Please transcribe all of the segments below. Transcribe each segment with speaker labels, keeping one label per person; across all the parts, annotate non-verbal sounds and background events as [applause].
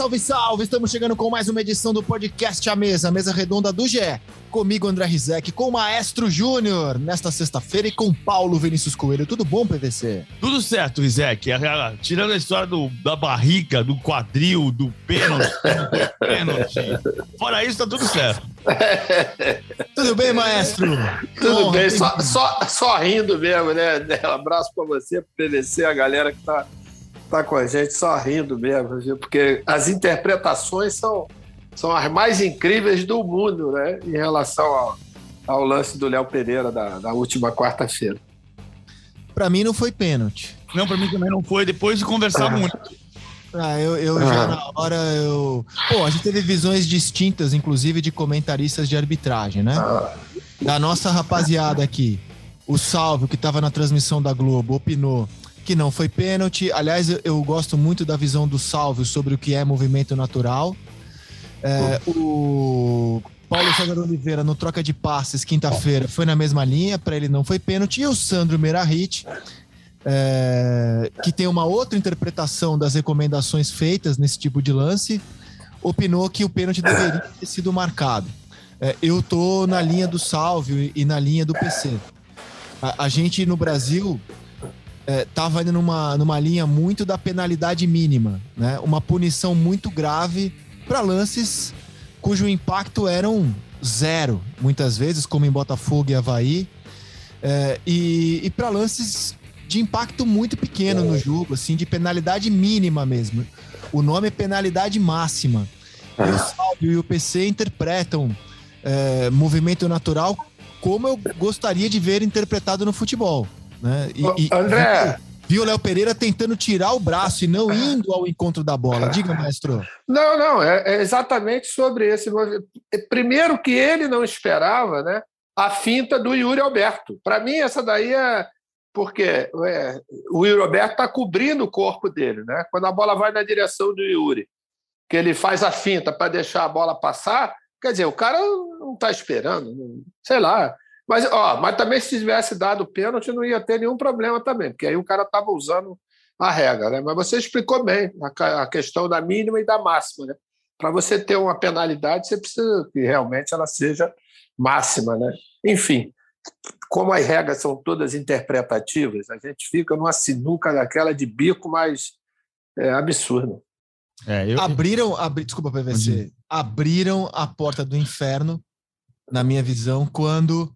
Speaker 1: salve, salve! Estamos chegando com mais uma edição do podcast A Mesa, a mesa redonda do GE. Comigo, André Rizek, com o Maestro Júnior, nesta sexta-feira, e com Paulo Vinícius Coelho. Tudo bom, PVC?
Speaker 2: Tudo certo, Rizek. Tirando a história do, da barriga, do quadril, do pênalti, [laughs] pênalti. Fora isso, tá tudo certo. [laughs]
Speaker 1: tudo bem, maestro?
Speaker 3: Tudo Bom, bem, só, só, só rindo mesmo, né? Um [laughs] abraço para você, pro PVC, a galera que tá tá com a gente só rindo mesmo, viu? porque as interpretações são, são as mais incríveis do mundo, né? Em relação ao, ao lance do Léo Pereira da, da última quarta-feira.
Speaker 1: Para mim não foi pênalti.
Speaker 2: Não, para mim também não foi, depois de conversar ah. muito.
Speaker 1: Ah, eu, eu ah. já na hora eu. Pô, a gente teve visões distintas, inclusive de comentaristas de arbitragem, né? Ah. Da nossa rapaziada aqui. O Salvo, que estava na transmissão da Globo, opinou que não foi pênalti. Aliás, eu, eu, gosto muito da visão do Salvio sobre o que é movimento natural. É, o Paulo César Oliveira, no troca de passes, quinta-feira, foi na mesma linha, para ele não foi pênalti. E o Sandro Merahit, é, que tem uma outra interpretação das recomendações feitas nesse tipo de lance, opinou que o pênalti deveria ter sido marcado. É, eu tô na linha do Salvio e na linha do PC. A, a gente no Brasil estava é, indo numa, numa linha muito da penalidade mínima, né? Uma punição muito grave para lances cujo impacto eram zero, muitas vezes, como em Botafogo e Havaí, é, e, e para lances de impacto muito pequeno no jogo, assim, de penalidade mínima mesmo. O nome é penalidade máxima. E o Salvio e o PC interpretam é, movimento natural como eu gostaria de ver interpretado no futebol. Né? E, e
Speaker 3: André.
Speaker 1: Viu o Léo Pereira tentando tirar o braço e não indo ao encontro da bola. Diga, maestro.
Speaker 3: Não, não, é, é exatamente sobre esse. Primeiro que ele não esperava, né? A finta do Yuri Alberto. Para mim, essa daí é porque é, o Yuri Alberto está cobrindo o corpo dele, né? Quando a bola vai na direção do Yuri, que ele faz a finta para deixar a bola passar, quer dizer, o cara não está esperando, sei lá. Mas, ó, mas também se tivesse dado pênalti, não ia ter nenhum problema também, porque aí o cara estava usando a regra, né? Mas você explicou bem a, questão da mínima e da máxima, né? Para você ter uma penalidade, você precisa que realmente ela seja máxima, né? Enfim, como as regras são todas interpretativas, a gente fica numa sinuca daquela de bico mais é, absurda.
Speaker 1: É, eu... Abriram, abri... desculpa, PVC, abriram a porta do inferno, na minha visão, quando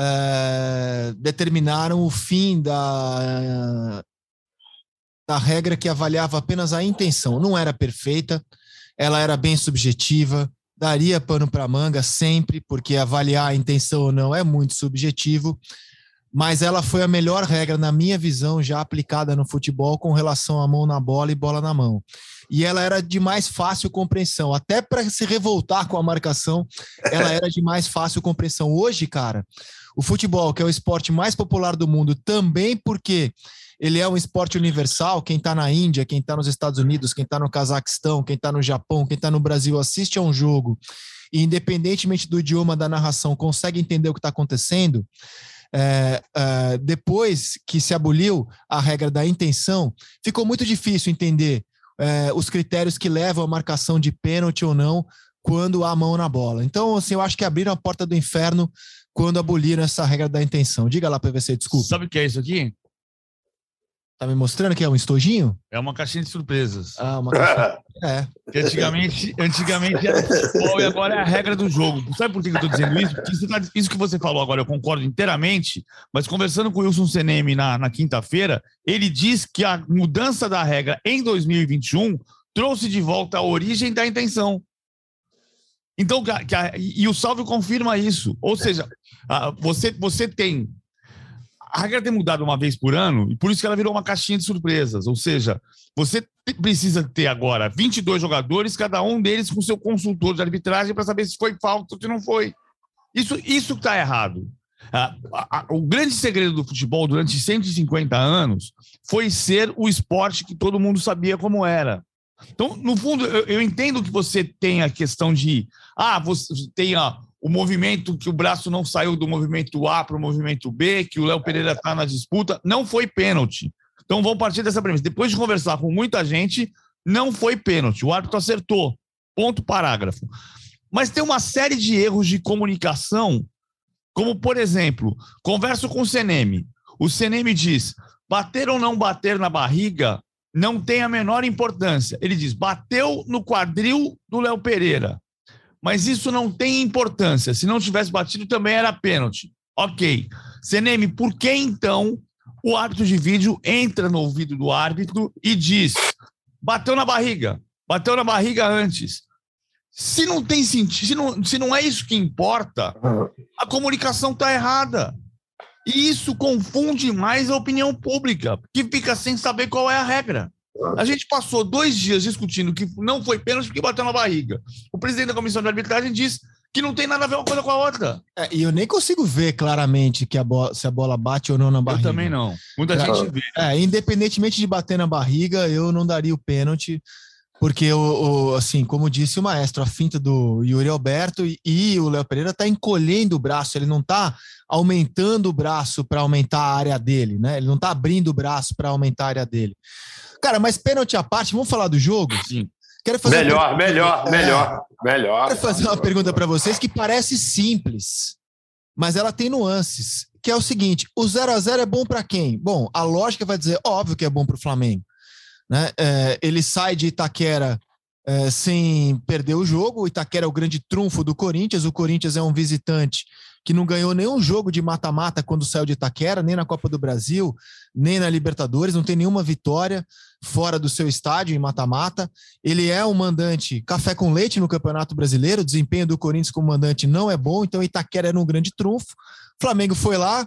Speaker 1: é, determinaram o fim da, da regra que avaliava apenas a intenção. Não era perfeita, ela era bem subjetiva, daria pano para manga sempre, porque avaliar a intenção ou não é muito subjetivo, mas ela foi a melhor regra, na minha visão, já aplicada no futebol com relação a mão na bola e bola na mão. E ela era de mais fácil compreensão, até para se revoltar com a marcação, ela [laughs] era de mais fácil compreensão. Hoje, cara, o futebol, que é o esporte mais popular do mundo, também porque ele é um esporte universal. Quem está na Índia, quem está nos Estados Unidos, quem está no Cazaquistão, quem está no Japão, quem está no Brasil, assiste a um jogo e, independentemente do idioma da narração, consegue entender o que está acontecendo. É, é, depois que se aboliu a regra da intenção, ficou muito difícil entender é, os critérios que levam a marcação de pênalti ou não quando há mão na bola. Então, assim, eu acho que abriram a porta do inferno quando aboliram essa regra da intenção. Diga lá, PVC, desculpa.
Speaker 2: Sabe o que é isso aqui?
Speaker 1: Tá me mostrando que é um estojinho?
Speaker 2: É uma caixinha de surpresas.
Speaker 1: Ah, uma caixinha. [laughs] é.
Speaker 2: Que antigamente, antigamente era futebol e agora é a regra do jogo. Sabe por que eu estou dizendo isso? Porque isso, tá, isso, que você falou agora eu concordo inteiramente, mas conversando com o Wilson Seneme na, na quinta-feira, ele diz que a mudança da regra em 2021 trouxe de volta a origem da intenção. Então, que a, e o Salve confirma isso. Ou seja, você, você tem. A regra tem mudado uma vez por ano, e por isso que ela virou uma caixinha de surpresas. Ou seja, você precisa ter agora 22 jogadores, cada um deles com seu consultor de arbitragem para saber se foi falta ou se não foi. Isso isso está errado. o grande segredo do futebol durante 150 anos foi ser o esporte que todo mundo sabia como era. Então, no fundo, eu, eu entendo que você tem a questão de. Ah, você tem a, o movimento que o braço não saiu do movimento A para o movimento B, que o Léo Pereira está na disputa. Não foi pênalti. Então, vamos partir dessa premissa. Depois de conversar com muita gente, não foi pênalti. O árbitro acertou. Ponto parágrafo. Mas tem uma série de erros de comunicação, como, por exemplo, converso com o Seneme. O Seneme diz: bater ou não bater na barriga não tem a menor importância. Ele diz: bateu no quadril do Léo Pereira. Mas isso não tem importância. Se não tivesse batido, também era pênalti. Ok. Seneme, por que então o árbitro de vídeo entra no ouvido do árbitro e diz: bateu na barriga, bateu na barriga antes. Se não tem sentido, se não, se não é isso que importa, a comunicação está errada. E isso confunde mais a opinião pública, que fica sem saber qual é a regra. A gente passou dois dias discutindo que não foi pênalti porque bateu na barriga. O presidente da comissão de arbitragem diz que não tem nada a ver uma coisa com a outra.
Speaker 1: É, e eu nem consigo ver claramente que a bola, se a bola bate ou não na barriga.
Speaker 2: Eu também não. Muita é, gente vê.
Speaker 1: É, independentemente de bater na barriga, eu não daria o pênalti. Porque, o, o, assim, como disse o maestro, a finta do Yuri Alberto e, e o Léo Pereira está encolhendo o braço, ele não está aumentando o braço para aumentar a área dele, né? Ele não está abrindo o braço para aumentar a área dele. Cara, mas pênalti à parte, vamos falar do jogo?
Speaker 2: Sim.
Speaker 3: Quero fazer melhor, melhor, é, melhor, melhor.
Speaker 1: Quero fazer uma pergunta para vocês que parece simples, mas ela tem nuances. Que é o seguinte: o 0 a 0 é bom para quem? Bom, a lógica vai dizer, óbvio que é bom para o Flamengo. Né? É, ele sai de Itaquera é, sem perder o jogo. O Itaquera é o grande trunfo do Corinthians. O Corinthians é um visitante que não ganhou nenhum jogo de mata-mata quando saiu de Itaquera, nem na Copa do Brasil, nem na Libertadores, não tem nenhuma vitória fora do seu estádio em mata-mata. Ele é um mandante café com leite no Campeonato Brasileiro, o desempenho do Corinthians como mandante não é bom, então Itaquera era um grande trunfo. Flamengo foi lá,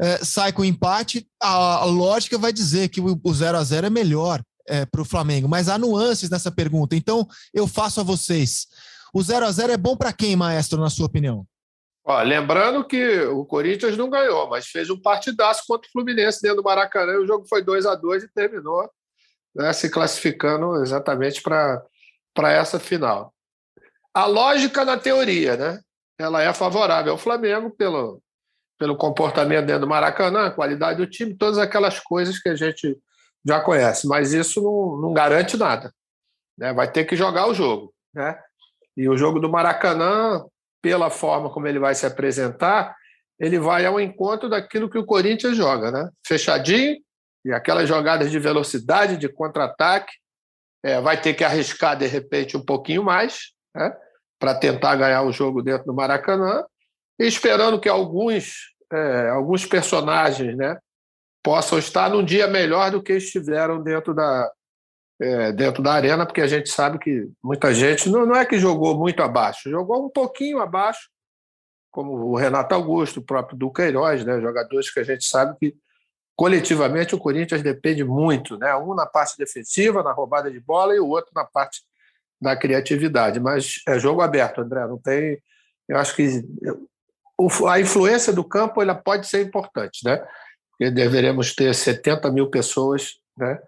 Speaker 1: é, sai com empate, a, a, lógica vai dizer que o 0 a 0 é melhor é, para o Flamengo, mas há nuances nessa pergunta. Então, eu faço a vocês. O 0 a 0 é bom para quem, maestro, na sua opinião?
Speaker 3: Ó, lembrando que o Corinthians não ganhou, mas fez um partidaço contra o Fluminense dentro do Maracanã. O jogo foi 2 a 2 e terminou né, se classificando exatamente para essa final. A lógica na teoria, né? Ela é favorável ao Flamengo pelo, pelo comportamento dentro do Maracanã, qualidade do time, todas aquelas coisas que a gente já conhece, mas isso não, não garante nada. Né? Vai ter que jogar o jogo. Né? E o jogo do Maracanã, pela forma como ele vai se apresentar, ele vai ao encontro daquilo que o Corinthians joga, né? Fechadinho, e aquelas jogadas de velocidade, de contra-ataque, é, vai ter que arriscar, de repente, um pouquinho mais, né? para tentar ganhar o jogo dentro do Maracanã, e esperando que alguns, é, alguns personagens né, possam estar num dia melhor do que estiveram dentro da, é, dentro da arena, porque a gente sabe que muita gente não, não é que jogou muito abaixo, jogou um pouquinho abaixo, como o Renato Augusto, o próprio Duqueiroz, né, jogadores que a gente sabe que coletivamente o Corinthians depende muito, né? Um na parte defensiva, na roubada de bola, e o outro na parte da criatividade. Mas é jogo aberto, André. Não tem. Eu acho que a influência do campo ela pode ser importante, né? Porque deveremos ter 70 mil pessoas, né?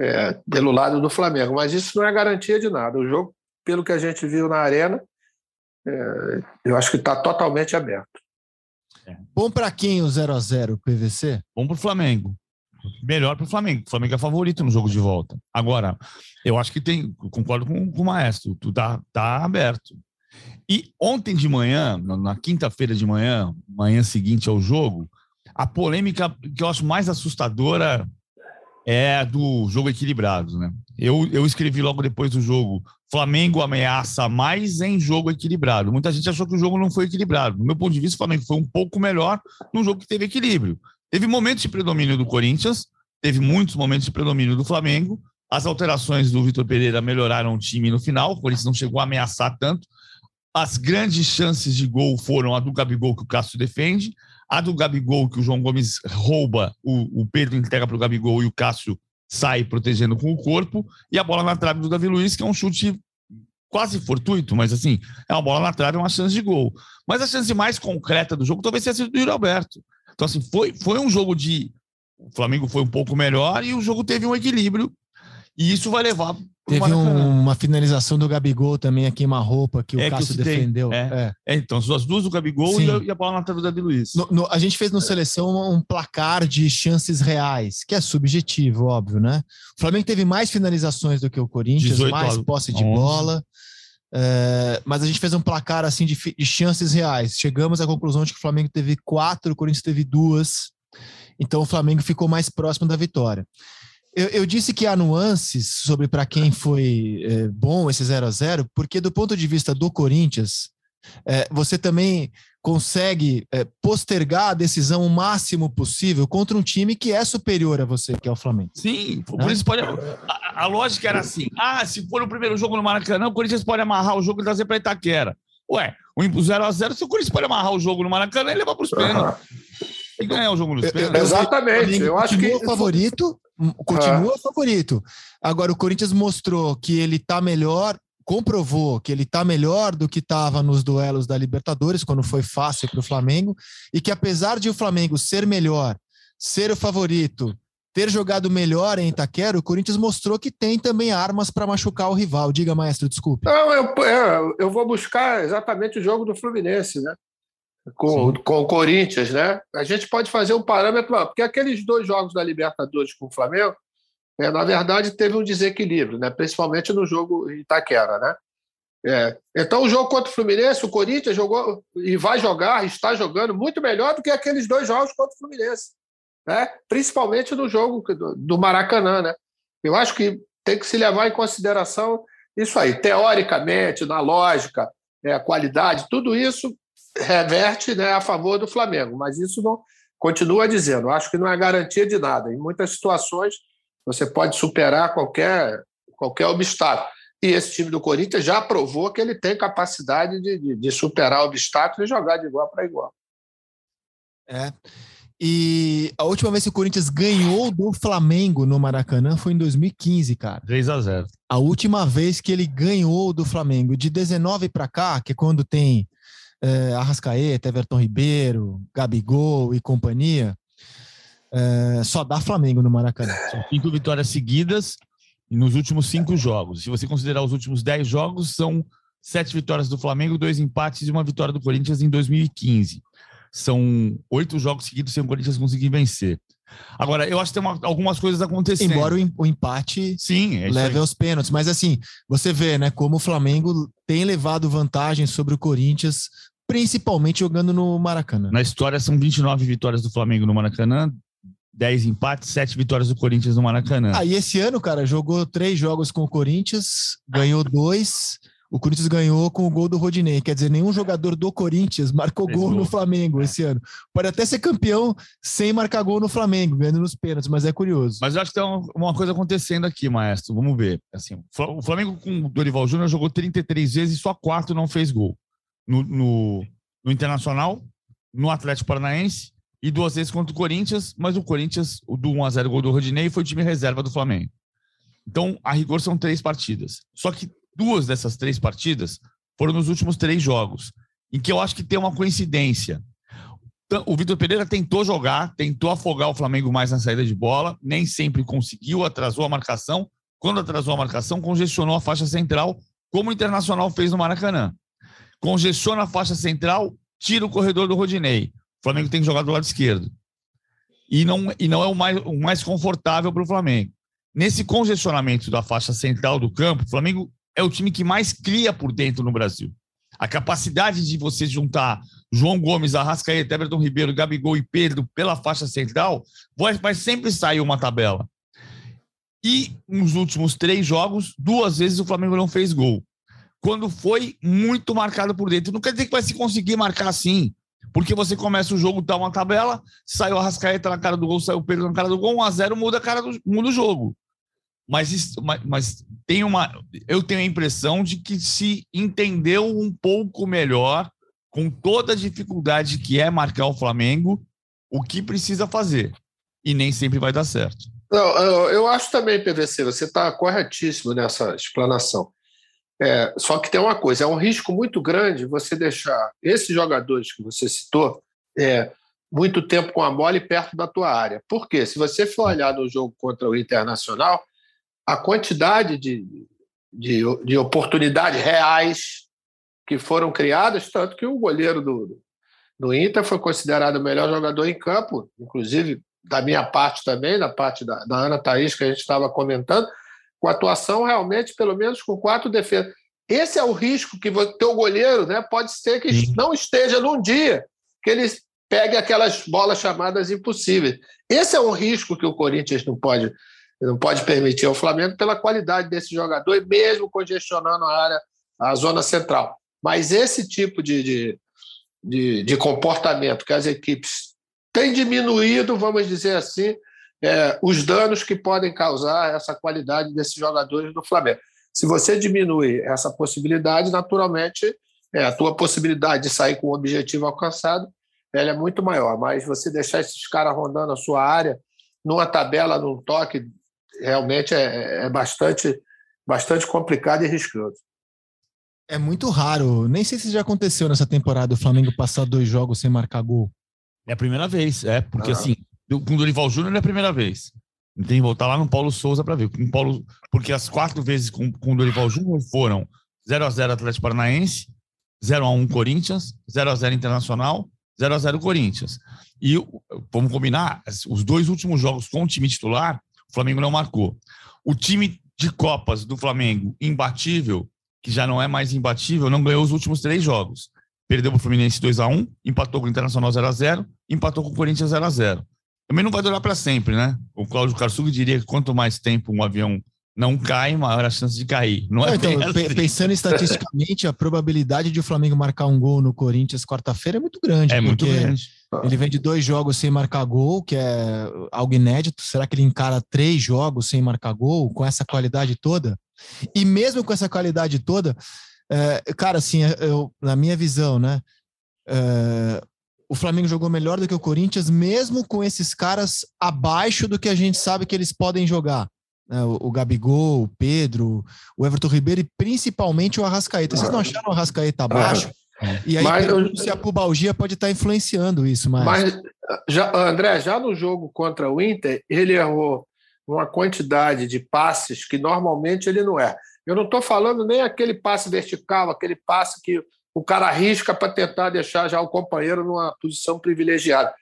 Speaker 3: É, pelo lado do Flamengo, mas isso não é garantia de nada. O jogo, pelo que a gente viu na arena, é, eu acho que está totalmente aberto.
Speaker 1: É. Bom para quem o 0 a 0 PVC?
Speaker 2: Bom para o Flamengo. Melhor para o Flamengo. O Flamengo é favorito no jogo de volta. Agora, eu acho que tem. Concordo com, com o maestro. Tu tá, tá aberto. E ontem de manhã, na quinta-feira de manhã, manhã seguinte ao jogo, a polêmica que eu acho mais assustadora é do jogo equilibrado, né? Eu, eu escrevi logo depois do jogo: Flamengo ameaça mais em jogo equilibrado. Muita gente achou que o jogo não foi equilibrado. Do meu ponto de vista, o Flamengo foi um pouco melhor num jogo que teve equilíbrio. Teve momentos de predomínio do Corinthians, teve muitos momentos de predomínio do Flamengo. As alterações do Vitor Pereira melhoraram o time no final. O Corinthians não chegou a ameaçar tanto. As grandes chances de gol foram a do Gabigol, que o Cássio defende, a do Gabigol, que o João Gomes rouba, o, o Pedro entrega para o Gabigol e o Cássio sai protegendo com o corpo, e a bola na trave do Davi Luiz, que é um chute quase fortuito, mas assim, é uma bola na trave, é uma chance de gol. Mas a chance mais concreta do jogo talvez tenha sido do Yuri Alberto. Então, assim, foi, foi um jogo de. O Flamengo foi um pouco melhor e o jogo teve um equilíbrio. E isso vai levar
Speaker 1: Teve um, uma finalização do Gabigol também a queima-roupa que o
Speaker 2: É, que
Speaker 1: Cássio
Speaker 2: citei.
Speaker 1: defendeu.
Speaker 2: É.
Speaker 1: É.
Speaker 2: É, então, as duas- do Gabigol
Speaker 1: Sim.
Speaker 2: e a, bola na trave do Davi Luiz.
Speaker 1: No- no- a gente fez no Seleção um placar de chances reais, que é subjetivo, óbvio, né? O Flamengo teve mais finalizações do que o Corinthians,
Speaker 2: 18
Speaker 1: mais posse de
Speaker 2: 11.
Speaker 1: bola. é, mas a gente fez um placar assim de, de chances reais. Chegamos à conclusão de que o Flamengo teve quatro, o Corinthians teve duas. Então o Flamengo ficou mais próximo da vitória. Eu, eu disse que há nuances sobre para quem foi é, bom esse 0 a 0 porque do ponto de vista do Corinthians, é, você também consegue é, postergar a decisão o máximo possível contra um time que é superior a você, que é o Flamengo.
Speaker 2: Sim, por
Speaker 1: Né?
Speaker 2: isso pode. A, a lógica era assim: ah, se for o primeiro jogo no Maracanã, o Corinthians pode amarrar o jogo e trazer para Itaquera. Ué, o 0x0, se o Corinthians pode amarrar o jogo no Maracanã, ele leva para os pênaltis. E ganhar o jogo nos
Speaker 1: Eu- eu-
Speaker 2: pênaltis.
Speaker 1: eu-
Speaker 3: Exatamente.
Speaker 1: Flamengo
Speaker 3: Eu acho que.
Speaker 1: continua favorito, continua favorito. Agora o Corinthians mostrou que ele tá melhor, comprovou que ele tá melhor do que estava nos duelos da Libertadores quando foi fácil para o Flamengo e que apesar de o Flamengo ser melhor, ser o favorito, ter jogado melhor em Itaquera, o Corinthians mostrou que tem também armas para machucar o rival. Diga, maestro, desculpe.
Speaker 3: Não, eu, eu vou buscar exatamente o jogo do Fluminense, né? Com, com o Corinthians, né? A gente pode fazer um parâmetro, porque aqueles dois jogos da Libertadores com o Flamengo, é, na verdade, teve um desequilíbrio, né? principalmente no jogo Itaquera. Né? É, então, o jogo contra o Fluminense, o Corinthians jogou e vai jogar, está jogando muito melhor do que aqueles dois jogos contra o Fluminense, né? principalmente no jogo do, do Maracanã. Né? Eu acho que tem que se levar em consideração isso aí, teoricamente, na lógica, é, a qualidade, tudo isso reverte né, a favor do Flamengo, mas isso não continua dizendo, acho que não é garantia de nada. Em muitas situações você pode superar qualquer, qualquer obstáculo. E esse time do Corinthians já provou que ele tem capacidade de, de, de superar obstáculos e jogar de igual para igual.
Speaker 1: É. E a última vez que o Corinthians ganhou do Flamengo no Maracanã foi em 2015, cara.
Speaker 2: 3x0.
Speaker 1: A última vez que ele ganhou do Flamengo, de 19 para cá, que é quando tem é, Arrascaeta, Everton Ribeiro, Gabigol e companhia, é, só dá Flamengo no Maracanã.
Speaker 2: São cinco vitórias seguidas nos últimos cinco jogos. Se você considerar os últimos dez jogos, são sete vitórias do Flamengo, dois empates e uma vitória do Corinthians em 2015. São oito jogos seguidos sem o Corinthians conseguir vencer. Agora, eu acho que tem uma- algumas coisas acontecendo.
Speaker 1: Embora o, o empate
Speaker 2: Sim, é
Speaker 1: leve aos pênaltis. Mas assim, você vê, né, como o Flamengo tem levado vantagem sobre o Corinthians, principalmente jogando no Maracanã.
Speaker 2: Na história, são 29 vitórias do Flamengo no Maracanã, 10 empates, 7 vitórias do Corinthians no Maracanã.
Speaker 1: Aí esse ano, cara, jogou três jogos com o Corinthians, ganhou dois. O Corinthians ganhou com o gol do Rodinei. Quer dizer, nenhum jogador do Corinthians marcou
Speaker 2: Fez
Speaker 1: gol no Flamengo esse ano. Pode até ser campeão sem marcar gol no Flamengo, ganhando nos pênaltis, mas é curioso.
Speaker 2: Mas eu acho que tem uma- coisa acontecendo aqui, maestro. Vamos ver. Assim, o Fla- o Flamengo com o Dorival Júnior jogou 33 vezes e só quatro não fez gol. No, no, no Internacional, no Atlético Paranaense e duas vezes contra o Corinthians, mas o Corinthians, o do 1x0 gol do Rodinei, foi o time reserva do Flamengo. Então, a rigor são três partidas. Só que duas dessas três partidas foram nos últimos três jogos, em que eu acho que tem uma coincidência. O Vitor Pereira tentou jogar, tentou afogar o Flamengo mais na saída de bola, nem sempre conseguiu, atrasou a marcação. Quando atrasou a marcação, congestionou a faixa central, como o Internacional fez no Maracanã. Congestiona a faixa central, tira o corredor do Rodinei. O Flamengo tem que jogar do lado esquerdo. E não, e não é o mais, o mais confortável para o Flamengo. Nesse congestionamento da faixa central do campo, o Flamengo é o time que mais cria por dentro no Brasil. A capacidade de você juntar João Gomes, Arrascaeta, Everton Ribeiro, Gabigol e Pedro pela faixa central, vai, vai sempre sair uma tabela. E nos últimos três jogos, duas vezes o Flamengo não fez gol. Quando foi muito marcado por dentro. Não quer dizer que vai se conseguir marcar assim. Porque você começa o jogo, dá uma tabela, saiu a Rascaeta na cara do gol, saiu o Pedro na cara do gol, 1x0 muda, a cara do, muda o jogo. Mas, isso- mas, mas tem uma. Eu tenho a impressão de que se entendeu um pouco melhor, com toda a dificuldade que é marcar o Flamengo, o que precisa fazer. E nem sempre vai dar certo.
Speaker 3: Não, eu acho também, PVC, você está corretíssimo nessa explanação. É, só que tem uma coisa: é um risco muito grande você deixar esses jogadores que você citou é, muito tempo com a bola e perto da tua área. Por quê? Se você for olhar no jogo contra o Internacional, a quantidade de, de, de oportunidades reais que foram criadas, tanto que o goleiro do, do Inter foi considerado o melhor jogador em campo, inclusive da minha parte também, da parte da, da Ana Thaís, que a gente estava comentando, com atuação realmente, pelo menos com quatro defesas. Esse é o risco que o teu goleiro né, pode ser que Sim. não esteja num dia que ele pegue aquelas bolas chamadas impossíveis. Esse é um risco que o Corinthians não pode, não pode permitir ao Flamengo pela qualidade desse jogador e mesmo congestionando a área, a zona central. Mas esse tipo de, de, de, de comportamento que as equipes têm diminuído, vamos dizer assim, é, os danos que podem causar essa qualidade desses jogadores do Flamengo. Se você diminui essa possibilidade, naturalmente, é, a tua possibilidade de sair com o objetivo alcançado ela é muito maior. Mas você deixar esses caras rondando a sua área, numa tabela, num toque, realmente é, é bastante, bastante complicado e riscado.
Speaker 1: É muito raro. Nem sei se já aconteceu nessa temporada o Flamengo passar dois jogos sem marcar gol.
Speaker 2: É a primeira vez, é, porque ah. assim, com o Dorival Júnior é a primeira vez. Tem que voltar lá no Paulo Souza para ver. Com Paulo, porque as quatro vezes com, com o Dorival Júnior foram 0x0 Atlético Paranaense, 0x1 Corinthians, 0x0 Internacional, 0x0 Corinthians. E vamos combinar, os dois últimos jogos com o time titular, o Flamengo não marcou. O time de Copas do Flamengo, imbatível, que já não é mais imbatível, não ganhou os últimos três jogos. Perdeu para o Fluminense 2x1, empatou com o Internacional 0x0, empatou com o Corinthians 0x0. Também não vai durar para sempre, né? O Cláudio Karsug diria que quanto mais tempo um avião não cai, maior a chance de cair. Não é
Speaker 1: então, assim. pensando estatisticamente, a probabilidade de o Flamengo marcar um gol no Corinthians quarta-feira é muito grande.
Speaker 2: É muito grande.
Speaker 1: Ele vem de dois jogos sem marcar gol, que é algo inédito. Será que ele encara três jogos sem marcar gol com essa qualidade toda? E mesmo com essa qualidade toda, é, cara, assim, eu, na minha visão, né? É, o Flamengo jogou melhor do que o Corinthians, mesmo com esses caras abaixo do que a gente sabe que eles podem jogar. É, o, o, Gabigol, o Pedro, o Everton Ribeiro e principalmente o Arrascaeta. Vocês não acharam o Arrascaeta abaixo? E aí, mas eu, se a pubalgia pode estar influenciando isso, mas...
Speaker 3: mas já, André, já no jogo contra o Inter, ele errou uma quantidade de passes que normalmente ele não é. Eu não estou falando nem aquele passe vertical, aquele passe que o cara arrisca para tentar deixar já o companheiro numa posição privilegiada.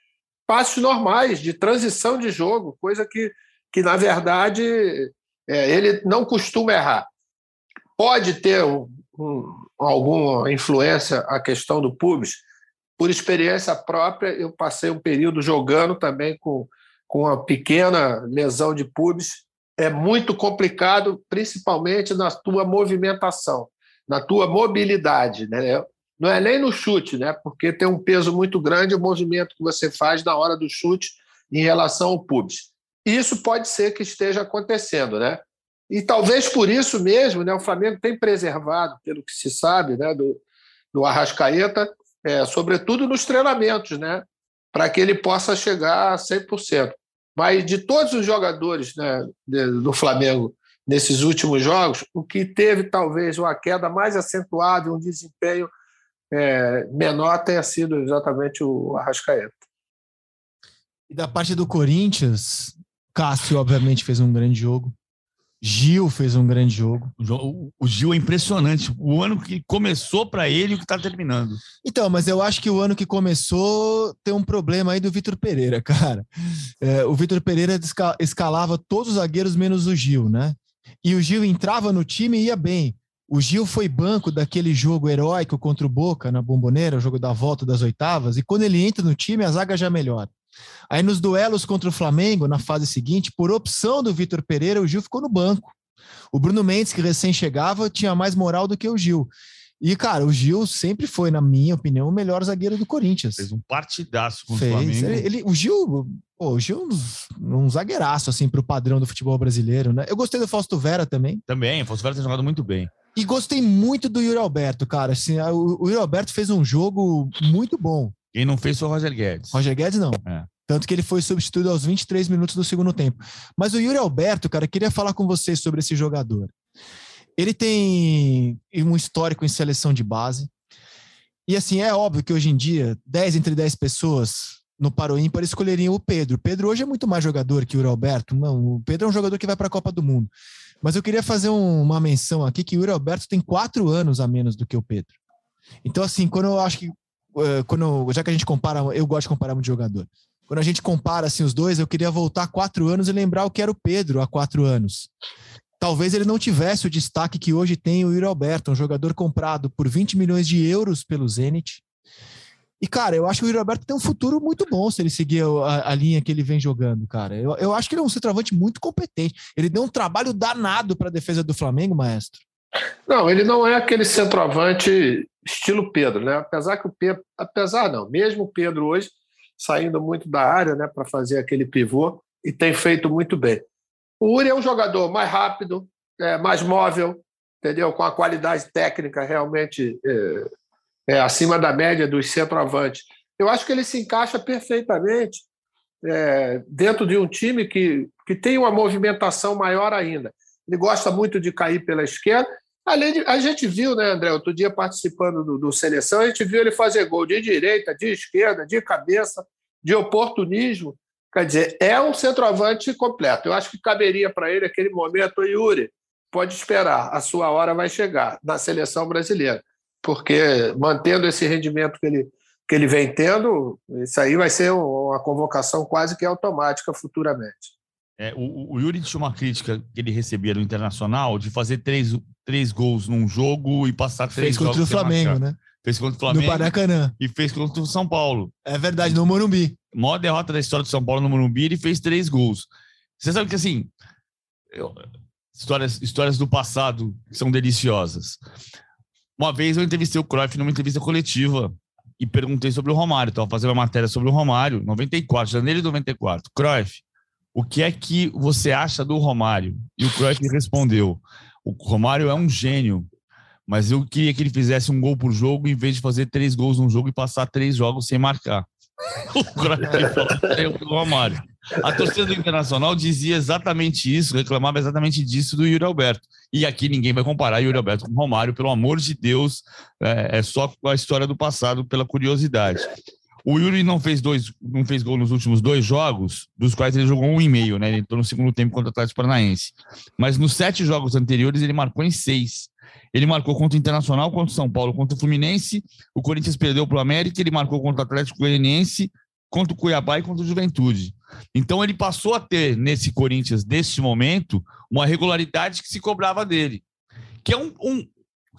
Speaker 3: Passos normais, de transição de jogo, coisa que, que na verdade, é, ele não costuma errar. Pode ter um, um, alguma influência a questão do pubis. Por experiência própria, eu passei um período jogando também com, com uma pequena lesão de pubis. É muito complicado, principalmente na tua movimentação na tua mobilidade, né? Não é nem no chute, né? Porque tem um peso muito grande o movimento que você faz na hora do chute em relação ao pubis. Isso pode ser que esteja acontecendo, né? E talvez por isso mesmo, né, o Flamengo tem preservado, pelo que se sabe, né, do, do Arrascaeta, é, sobretudo nos treinamentos, né, para que ele possa chegar a 100%. Mas de todos os jogadores né, do Flamengo nesses últimos jogos, o que teve talvez uma queda mais acentuada, um desempenho é, menor, tenha sido exatamente o Arrascaeta.
Speaker 1: E da parte do Corinthians, Cássio, obviamente, fez um grande jogo. Gil fez um grande jogo.
Speaker 2: O Gil é impressionante. O ano que começou para ele e o que está terminando.
Speaker 1: Então, mas eu acho que o ano que começou tem um problema aí do Vitor Pereira, [laughs] cara. É, o Vitor Pereira escalava todos os zagueiros menos o Gil, né? E o Gil entrava no time e ia bem. O Gil foi banco daquele jogo heróico contra o Boca na Bomboneira, o jogo da volta das oitavas, e quando ele entra no time, a zaga já melhora. Aí nos duelos contra o Flamengo, na fase seguinte, por opção do Vitor Pereira, o Gil ficou no banco. O Bruno Mendes, que recém chegava, tinha mais moral do que o Gil. E, cara, o Gil sempre foi, na minha opinião, o melhor zagueiro do Corinthians.
Speaker 2: Fez um partidaço com o Flamengo.
Speaker 1: Ele, ele, o Gil, o Gil é um, um zagueiraço, assim, pro padrão do futebol brasileiro, né? Eu gostei do Fausto Vera também.
Speaker 2: Também, o Fausto Vera tem jogado muito bem.
Speaker 1: E gostei muito do Yuri Alberto, cara. Assim, o, o Yuri Alberto fez um jogo muito bom.
Speaker 2: Quem não fez foi o Roger Guedes.
Speaker 1: Roger Guedes, não. É. Tanto que ele foi substituído aos 23 minutos do segundo tempo. Mas o Yuri Alberto, cara, queria falar com vocês sobre esse jogador. Ele tem um histórico em seleção de base. E assim, é óbvio que hoje em dia, 10 entre 10 pessoas no Paro Ímpar escolheriam o Pedro. Pedro hoje é muito mais jogador que o Alberto. Não, o Pedro é um jogador que vai para a Copa do Mundo. Mas eu queria fazer um, uma menção aqui que o Yuri Alberto tem quatro anos a menos do que o Pedro. Então, assim, quando eu acho que. Uh, quando, já que a gente compara, eu gosto de comparar muito jogador. Quando a gente compara assim, os dois, eu queria voltar quatro anos e lembrar o que era o Pedro há quatro anos. Talvez ele não tivesse o destaque que hoje tem o Yuri Alberto, um jogador comprado por 20 milhões de euros pelo Zenit, e, cara, eu acho que o Yuri Alberto tem um futuro muito bom se ele seguir a, a, linha que ele vem jogando, cara. Eu, eu acho que ele é um centroavante muito competente. Ele deu um trabalho danado para a defesa do Flamengo, maestro.
Speaker 3: Não, ele não é aquele centroavante estilo Pedro, né? Apesar que o Pedro, apesar não, mesmo o Pedro hoje saindo muito da área, né, para fazer aquele pivô e tem feito muito bem. O Uri é um jogador mais rápido, é, mais móvel, entendeu? Com a qualidade técnica realmente é, é, acima da média dos centroavantes. Eu acho que ele se encaixa perfeitamente é, dentro de um time que, que tem uma movimentação maior ainda. Ele gosta muito de cair pela esquerda. Além de, a gente viu, né, André, outro dia participando do, do seleção, a gente viu ele fazer gol de direita, de esquerda, de cabeça, de oportunismo. Quer dizer, é um centroavante completo. Eu acho que caberia para ele aquele momento, Yuri, pode esperar, a sua hora vai chegar na seleção brasileira porque mantendo esse rendimento que ele, que ele vem tendo, isso aí vai ser uma convocação quase que automática futuramente.
Speaker 2: É, o, o Yuri tinha uma crítica que ele recebia do Internacional de fazer três, três gols num jogo e passar três
Speaker 1: Fez contra o Flamengo, né?
Speaker 2: Fez contra o Flamengo.
Speaker 1: No Paracanã.
Speaker 2: E fez contra o São Paulo.
Speaker 1: É verdade, no Morumbi.
Speaker 2: Maior derrota da história do São Paulo no Morumbi, ele fez três gols. Você sabe que, assim, eu, histórias, histórias do passado são deliciosas. Uma vez eu entrevistei o Cruyff numa entrevista coletiva e perguntei sobre o Romário. Estava fazendo uma matéria sobre o Romário, 94, janeiro de 94. Cruyff, o que é que você acha do Romário? E o Cruyff respondeu: o Romário é um gênio, mas eu queria que ele fizesse um gol por jogo em vez de fazer três gols num jogo e passar três jogos sem marcar. [laughs] o Cruyff falou do Romário. A torcida do Internacional dizia exatamente isso, reclamava exatamente disso do Yuri Alberto. E aqui ninguém vai comparar Yuri Alberto com Romário, pelo amor de Deus, é, é só a história do passado, pela curiosidade. O Yuri não fez dois, não fez gol nos últimos dois jogos, dos quais ele jogou um e meio, né? Ele entrou no segundo tempo contra o Atlético Paranaense. Mas nos sete jogos anteriores ele marcou em seis. Ele marcou contra o Internacional, contra o São Paulo, contra o Fluminense. O Corinthians perdeu para o América. Ele marcou contra o Atlético Goianiense, contra o Cuiabá e contra o Juventude. Então ele passou a ter, nesse Corinthians, nesse momento, uma regularidade que se cobrava dele. Que é um, um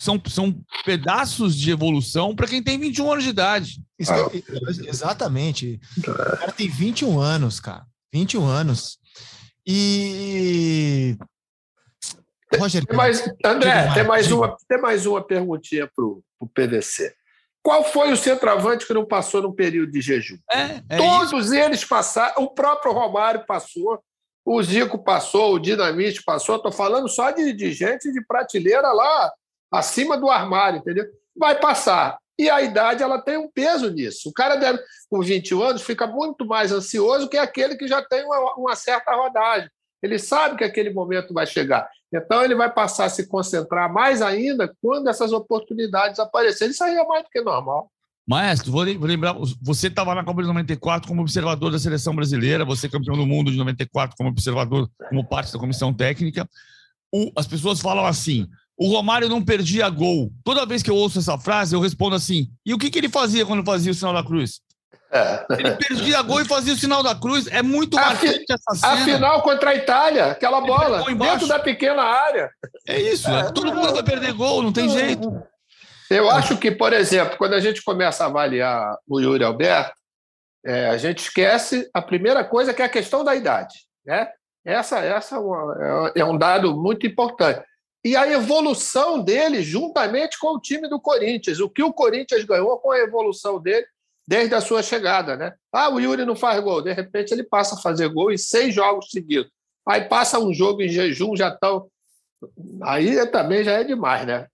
Speaker 2: são, são pedaços de evolução para quem tem 21 anos de idade.
Speaker 1: Isso, exatamente. O cara tem 21 anos, cara. 21 anos. E.
Speaker 3: Roger, tem mais, André, tem mais, uma, tem mais uma perguntinha para o PVC. Qual foi o centroavante que não passou num período de jejum? É, é Todos isso. eles passaram, o próprio Romário passou, o Zico passou, o Dinamite passou. Estou falando só de, de gente de prateleira lá acima do armário, entendeu? Vai passar. E a idade ela tem um peso nisso. O cara deve, com 21 anos fica muito mais ansioso que aquele que já tem uma, uma certa rodagem. Ele sabe que aquele momento vai chegar. Então, ele vai passar a se concentrar mais ainda quando essas oportunidades aparecerem. Isso aí é mais do que normal.
Speaker 2: Maestro, vou lembrar, você estava na Copa de 94 como observador da seleção brasileira, você campeão do mundo de 94 como observador, como parte da comissão técnica. O, as pessoas falam assim: o Romário não perdia gol. Toda vez que eu ouço essa frase, eu respondo assim: e o que, que ele fazia quando fazia o sinal da cruz? É. Ele perdia gol e fazia o sinal da cruz. É muito
Speaker 3: marcante essa cena. A final contra a Itália, aquela bola, dentro da pequena área.
Speaker 2: É isso. É, todo mundo vai perder gol, não tem jeito.
Speaker 3: Eu acho que, por exemplo, quando a gente começa a avaliar o Yuri Alberto, é, a gente esquece a primeira coisa, que é a questão da idade. Né? Essa, essa é, é um dado muito importante. E a evolução dele juntamente com o time do Corinthians. O que o Corinthians ganhou com a evolução dele desde a sua chegada, né? Ah, o Yuri não faz gol, de repente ele passa a fazer gol em seis jogos seguidos. Aí passa um jogo em jejum, já estão. Aí também já é demais, né?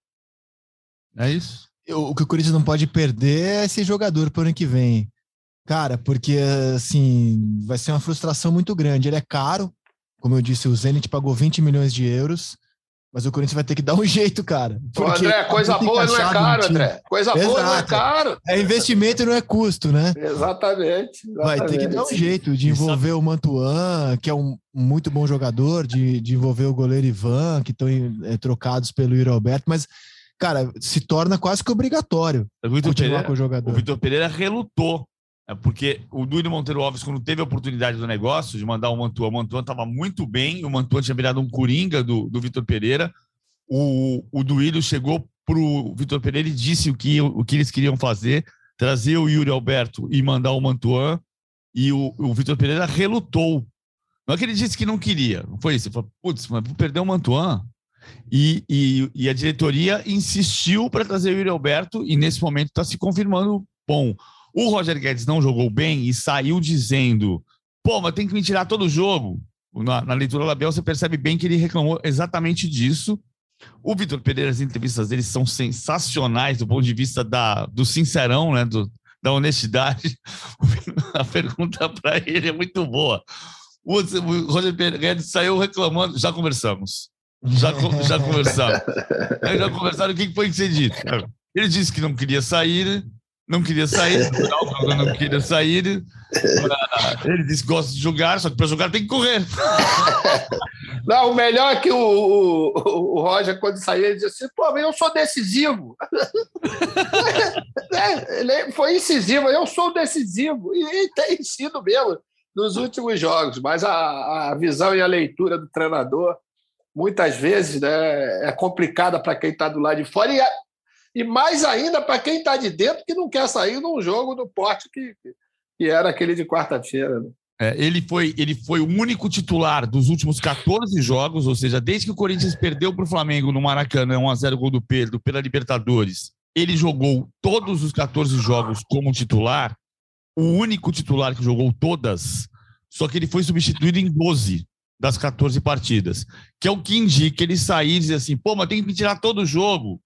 Speaker 1: É isso. O que o Corinthians não pode perder é esse jogador para o ano que vem. Cara, porque assim, vai ser uma frustração muito grande. Ele é caro, como eu disse, o Zenit pagou 20 milhões de euros. Mas o Corinthians vai ter que dar um [laughs] jeito, cara.
Speaker 3: Ô, André, coisa boa não é caro, André. Coisa Exato. boa não é caro.
Speaker 1: É investimento não é custo, né?
Speaker 3: Exatamente, exatamente.
Speaker 1: Vai ter que dar um jeito de envolver o Mantuan, que é um muito bom jogador, de, de envolver o goleiro Ivan, que estão é, trocados pelo Yuri Alberto, mas cara, se torna quase que obrigatório
Speaker 2: o Vitor Pereira, com o jogador. O Vitor Pereira relutou, é porque o Duílio Monteiro Alves, quando teve a oportunidade do negócio de mandar o Mantua, o Mantua estava muito bem, o Mantua tinha virado um coringa do, do Vitor Pereira, o, o Duílio chegou para o Vitor Pereira e disse o que, o que eles queriam fazer, trazer o Yuri Alberto e mandar o Mantuan, e o, o Vitor Pereira relutou. Não é que ele disse que não queria, não foi isso. Ele falou, putz, mas vou perder o Mantuan. E, e, e a diretoria insistiu para trazer o Yuri Alberto e nesse momento está se confirmando bom. O Roger Guedes não jogou bem e saiu dizendo: pô, mas tem que me tirar todo o jogo. Na, na leitura labial você percebe bem que ele reclamou exatamente disso. O Vitor Pereira, as entrevistas dele são sensacionais do ponto de vista da, do sincerão, né? Do, da honestidade. [laughs] A pergunta para ele é muito boa. O, o Roger Guedes saiu reclamando, já conversamos. Já, já conversaram. [laughs] Aí já conversaram o que foi que você disse. Ele disse que não queria sair, não queria sair, não queria sair. Ele disse que gosta de jogar, só que para jogar tem que correr. [laughs]
Speaker 3: Não, o melhor é que o, o, o Roger, quando saía, ele disse assim: pô, eu sou decisivo. [laughs] é, ele foi incisivo, eu sou decisivo. E tem sido mesmo nos últimos jogos, mas a, a visão e a leitura do treinador muitas vezes né, é complicada para quem está do lado de fora e, e mais ainda para quem está de dentro que não quer sair num jogo do porte que, que era aquele de quarta-feira. Né?
Speaker 2: É, ele, foi, ele foi o único titular dos últimos 14 jogos, ou seja, desde que o Corinthians perdeu para o Flamengo no Maracanã, 1x0 gol do Pedro, pela Libertadores, ele jogou todos os 14 jogos como titular, o único titular que jogou todas, só que ele foi substituído em 12 das 14 partidas, que é o que indica ele sair e dizer assim, pô, mas tem que tirar todo o jogo.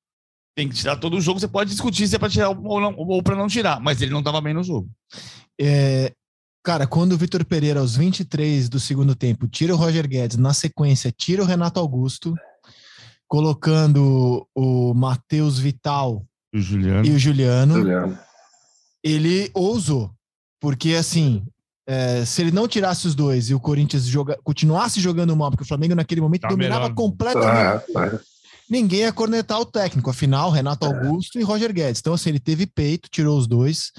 Speaker 2: Tem que tirar todo o jogo, você pode discutir se é para tirar ou, não, ou para não tirar, mas ele não estava bem no jogo.
Speaker 1: É, cara, quando o Vitor Pereira, aos 23 do segundo tempo, tira o Roger Guedes, na sequência, tira o Renato Augusto, colocando o Matheus Vital
Speaker 2: o Juliano.
Speaker 1: e o Juliano, Juliano, ele ousou. Porque, assim, é, se ele não tirasse os dois e o Corinthians joga, continuasse jogando mal, porque o Flamengo naquele momento tá dominava melhor. completamente. Ah, Ninguém ia cornetar o técnico, afinal, Renato é. Augusto e Roger Guedes. Então, assim, ele teve peito, tirou os dois.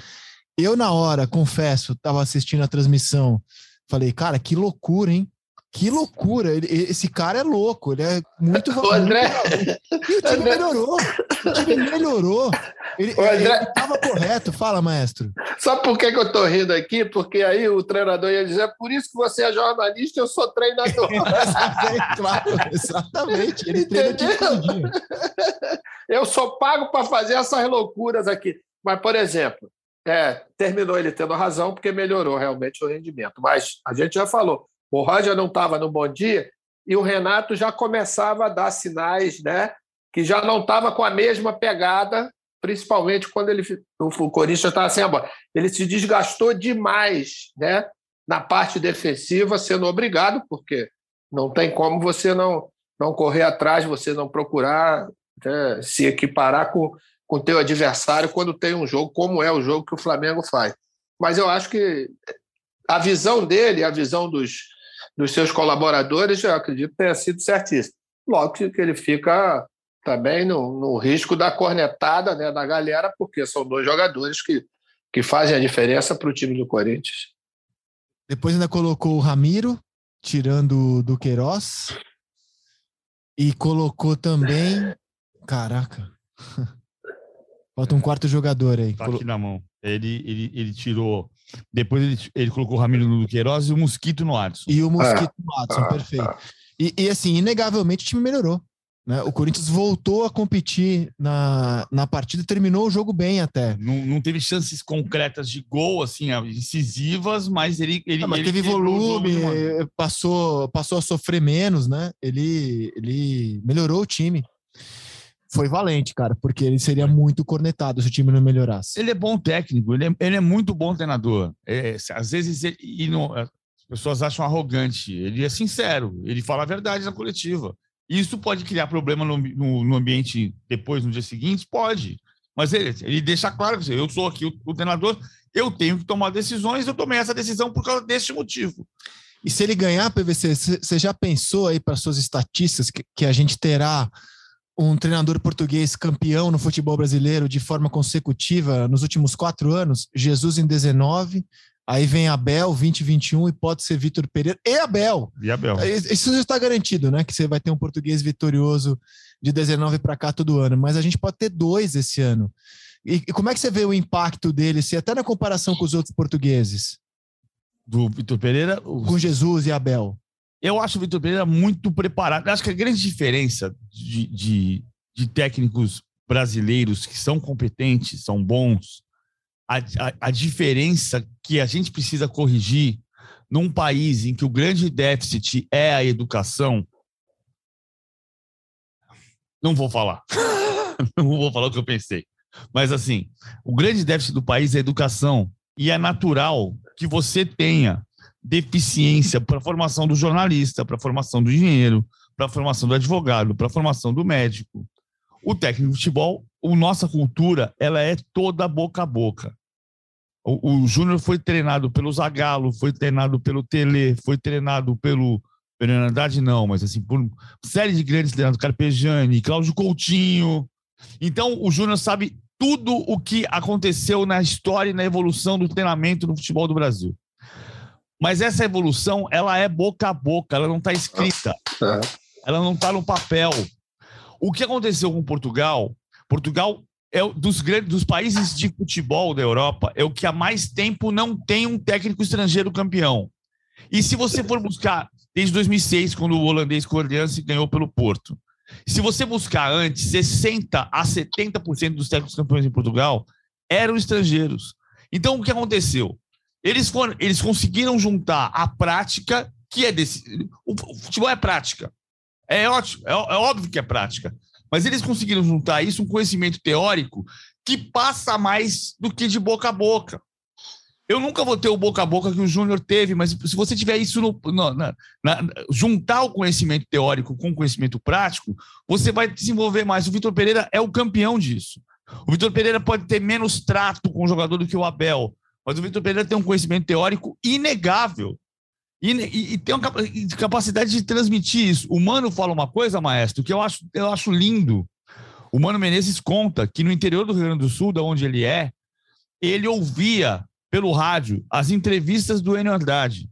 Speaker 1: Eu, na hora, confesso, estava assistindo a transmissão, falei, cara, que loucura, hein? Que loucura! Ele, esse cara é louco, ele é muito. [laughs]
Speaker 3: O André. [laughs]
Speaker 1: E o time André... melhorou. O time melhorou. Ele, estava correto. Fala, maestro.
Speaker 3: Sabe por que, que eu estou rindo aqui? Porque aí o treinador ia dizer: é por isso que você é jornalista, eu sou treinador. [laughs]
Speaker 1: claro, exatamente. Ele treina
Speaker 3: dia. Eu sou pago para fazer essas loucuras aqui. Mas, por exemplo, é, terminou ele tendo razão, porque melhorou realmente o rendimento. Mas a gente já falou o Roger não estava no bom dia e o Renato já começava a dar sinais, né? Que já não estava com a mesma pegada, principalmente quando ele o Corinthians estava sem a bola. Ele se desgastou demais, né? Na parte defensiva, sendo obrigado, porque não tem como você não não correr atrás, você não procurar né, se equiparar com com o teu adversário quando tem um jogo como é o jogo que o Flamengo faz. Mas eu acho que a visão dele, a visão dos, dos seus colaboradores, eu acredito que tenha sido certíssimo. Logo que ele fica também no, no risco da cornetada né, da galera, porque são dois jogadores que, que fazem a diferença para o time do Corinthians.
Speaker 1: Depois ainda colocou o Ramiro, tirando do Queiroz, e colocou também. Caraca. [laughs] Falta um quarto jogador aí.
Speaker 2: Tá aqui na mão. Ele, ele, ele tirou depois ele, ele colocou o Ramiro no Queiroz e o Mosquito no Adson.
Speaker 1: E o Mosquito no Adson, perfeito. E, e, assim, inegavelmente o time melhorou. Né? O Corinthians voltou a competir na, na partida, terminou o jogo bem até.
Speaker 2: Não, não teve chances concretas de gol, assim, incisivas, mas ele. ele,
Speaker 1: não, mas
Speaker 2: ele
Speaker 1: teve volume, passou, passou a sofrer menos, né? Ele, ele melhorou o time foi valente, cara, porque ele seria muito cornetado se o time não melhorasse.
Speaker 2: Ele é bom técnico, ele é, ele é muito bom treinador. É, às vezes ele, e não, as pessoas acham arrogante. Ele é sincero, ele fala a verdade na coletiva. Isso pode criar problema no, no, no ambiente depois, no dia seguinte? Pode. Mas ele, ele deixa claro que eu sou aqui o, o treinador, eu tenho que tomar decisões, eu tomei essa decisão por causa desse motivo.
Speaker 1: E se ele ganhar, PVC, você já pensou aí para suas estatísticas que, que a gente terá um treinador português campeão no futebol brasileiro de forma consecutiva nos últimos quatro anos? Jesus em 19, aí vem Abel 2021 e pode ser Vitor Pereira e Abel.
Speaker 2: E Abel.
Speaker 1: Isso já está garantido, né? Que você vai ter um português vitorioso de 19 para cá todo ano, mas a gente pode ter dois esse ano. E, e como é que você vê o impacto dele, se até na comparação com os outros portugueses?
Speaker 2: Do Vitor Pereira?
Speaker 1: Os... Com Jesus e Abel.
Speaker 2: Eu acho o Vitor Pereira muito preparado. Acho que a grande diferença de, de, de técnicos brasileiros que são competentes, são bons, a, a, a, diferença que a gente precisa corrigir num país em que o grande déficit é a educação. Não vou falar. [laughs] Não vou falar o que eu pensei. Mas, assim, o grande déficit do país é a educação. E é natural que você tenha deficiência para a formação do jornalista, para a formação do engenheiro, para a formação do advogado, para a formação do médico. O técnico de futebol, a nossa cultura, ela é toda boca a boca. O, o Júnior foi treinado pelo Zagallo, foi treinado pelo Tele, foi treinado pelo Fernando não, mas assim, por série de grandes treinadores, Carpegiani, Cláudio Coutinho. Então, o Júnior sabe tudo o que aconteceu na história e na evolução do treinamento no futebol do Brasil. Mas essa evolução, ela é boca a boca, ela não está escrita. É. Ela não está no papel. O que aconteceu com Portugal? Portugal é dos grandes dos países de futebol da Europa, é o que há mais tempo não tem um técnico estrangeiro campeão. E se você for buscar desde 2006, quando o holandês Cordiance ganhou pelo Porto, se você buscar antes, 60 a 70% dos técnicos campeões em Portugal eram estrangeiros. Então o que aconteceu? Eles, foram, eles conseguiram juntar a prática, que é desse. O, futebol é prática. É ótimo, é, é óbvio que é prática. Mas eles conseguiram juntar isso, um conhecimento teórico que passa mais do que de boca a boca. Eu nunca vou ter o boca a boca que o Júnior teve, mas se você tiver isso no, no na, na, juntar o conhecimento teórico com o conhecimento prático, você vai desenvolver mais. O Vitor Pereira é o campeão disso. O Vitor Pereira pode ter menos trato com o jogador do que o Abel, mas o Vitor Pereira tem um conhecimento teórico inegável. E, e, e, tem uma capacidade de transmitir isso. O Mano fala uma coisa, maestro, que eu acho, eu acho lindo. O Mano Menezes conta que no interior do Rio Grande do Sul, da onde ele é, ele ouvia pelo rádio as entrevistas do Enio Andrade.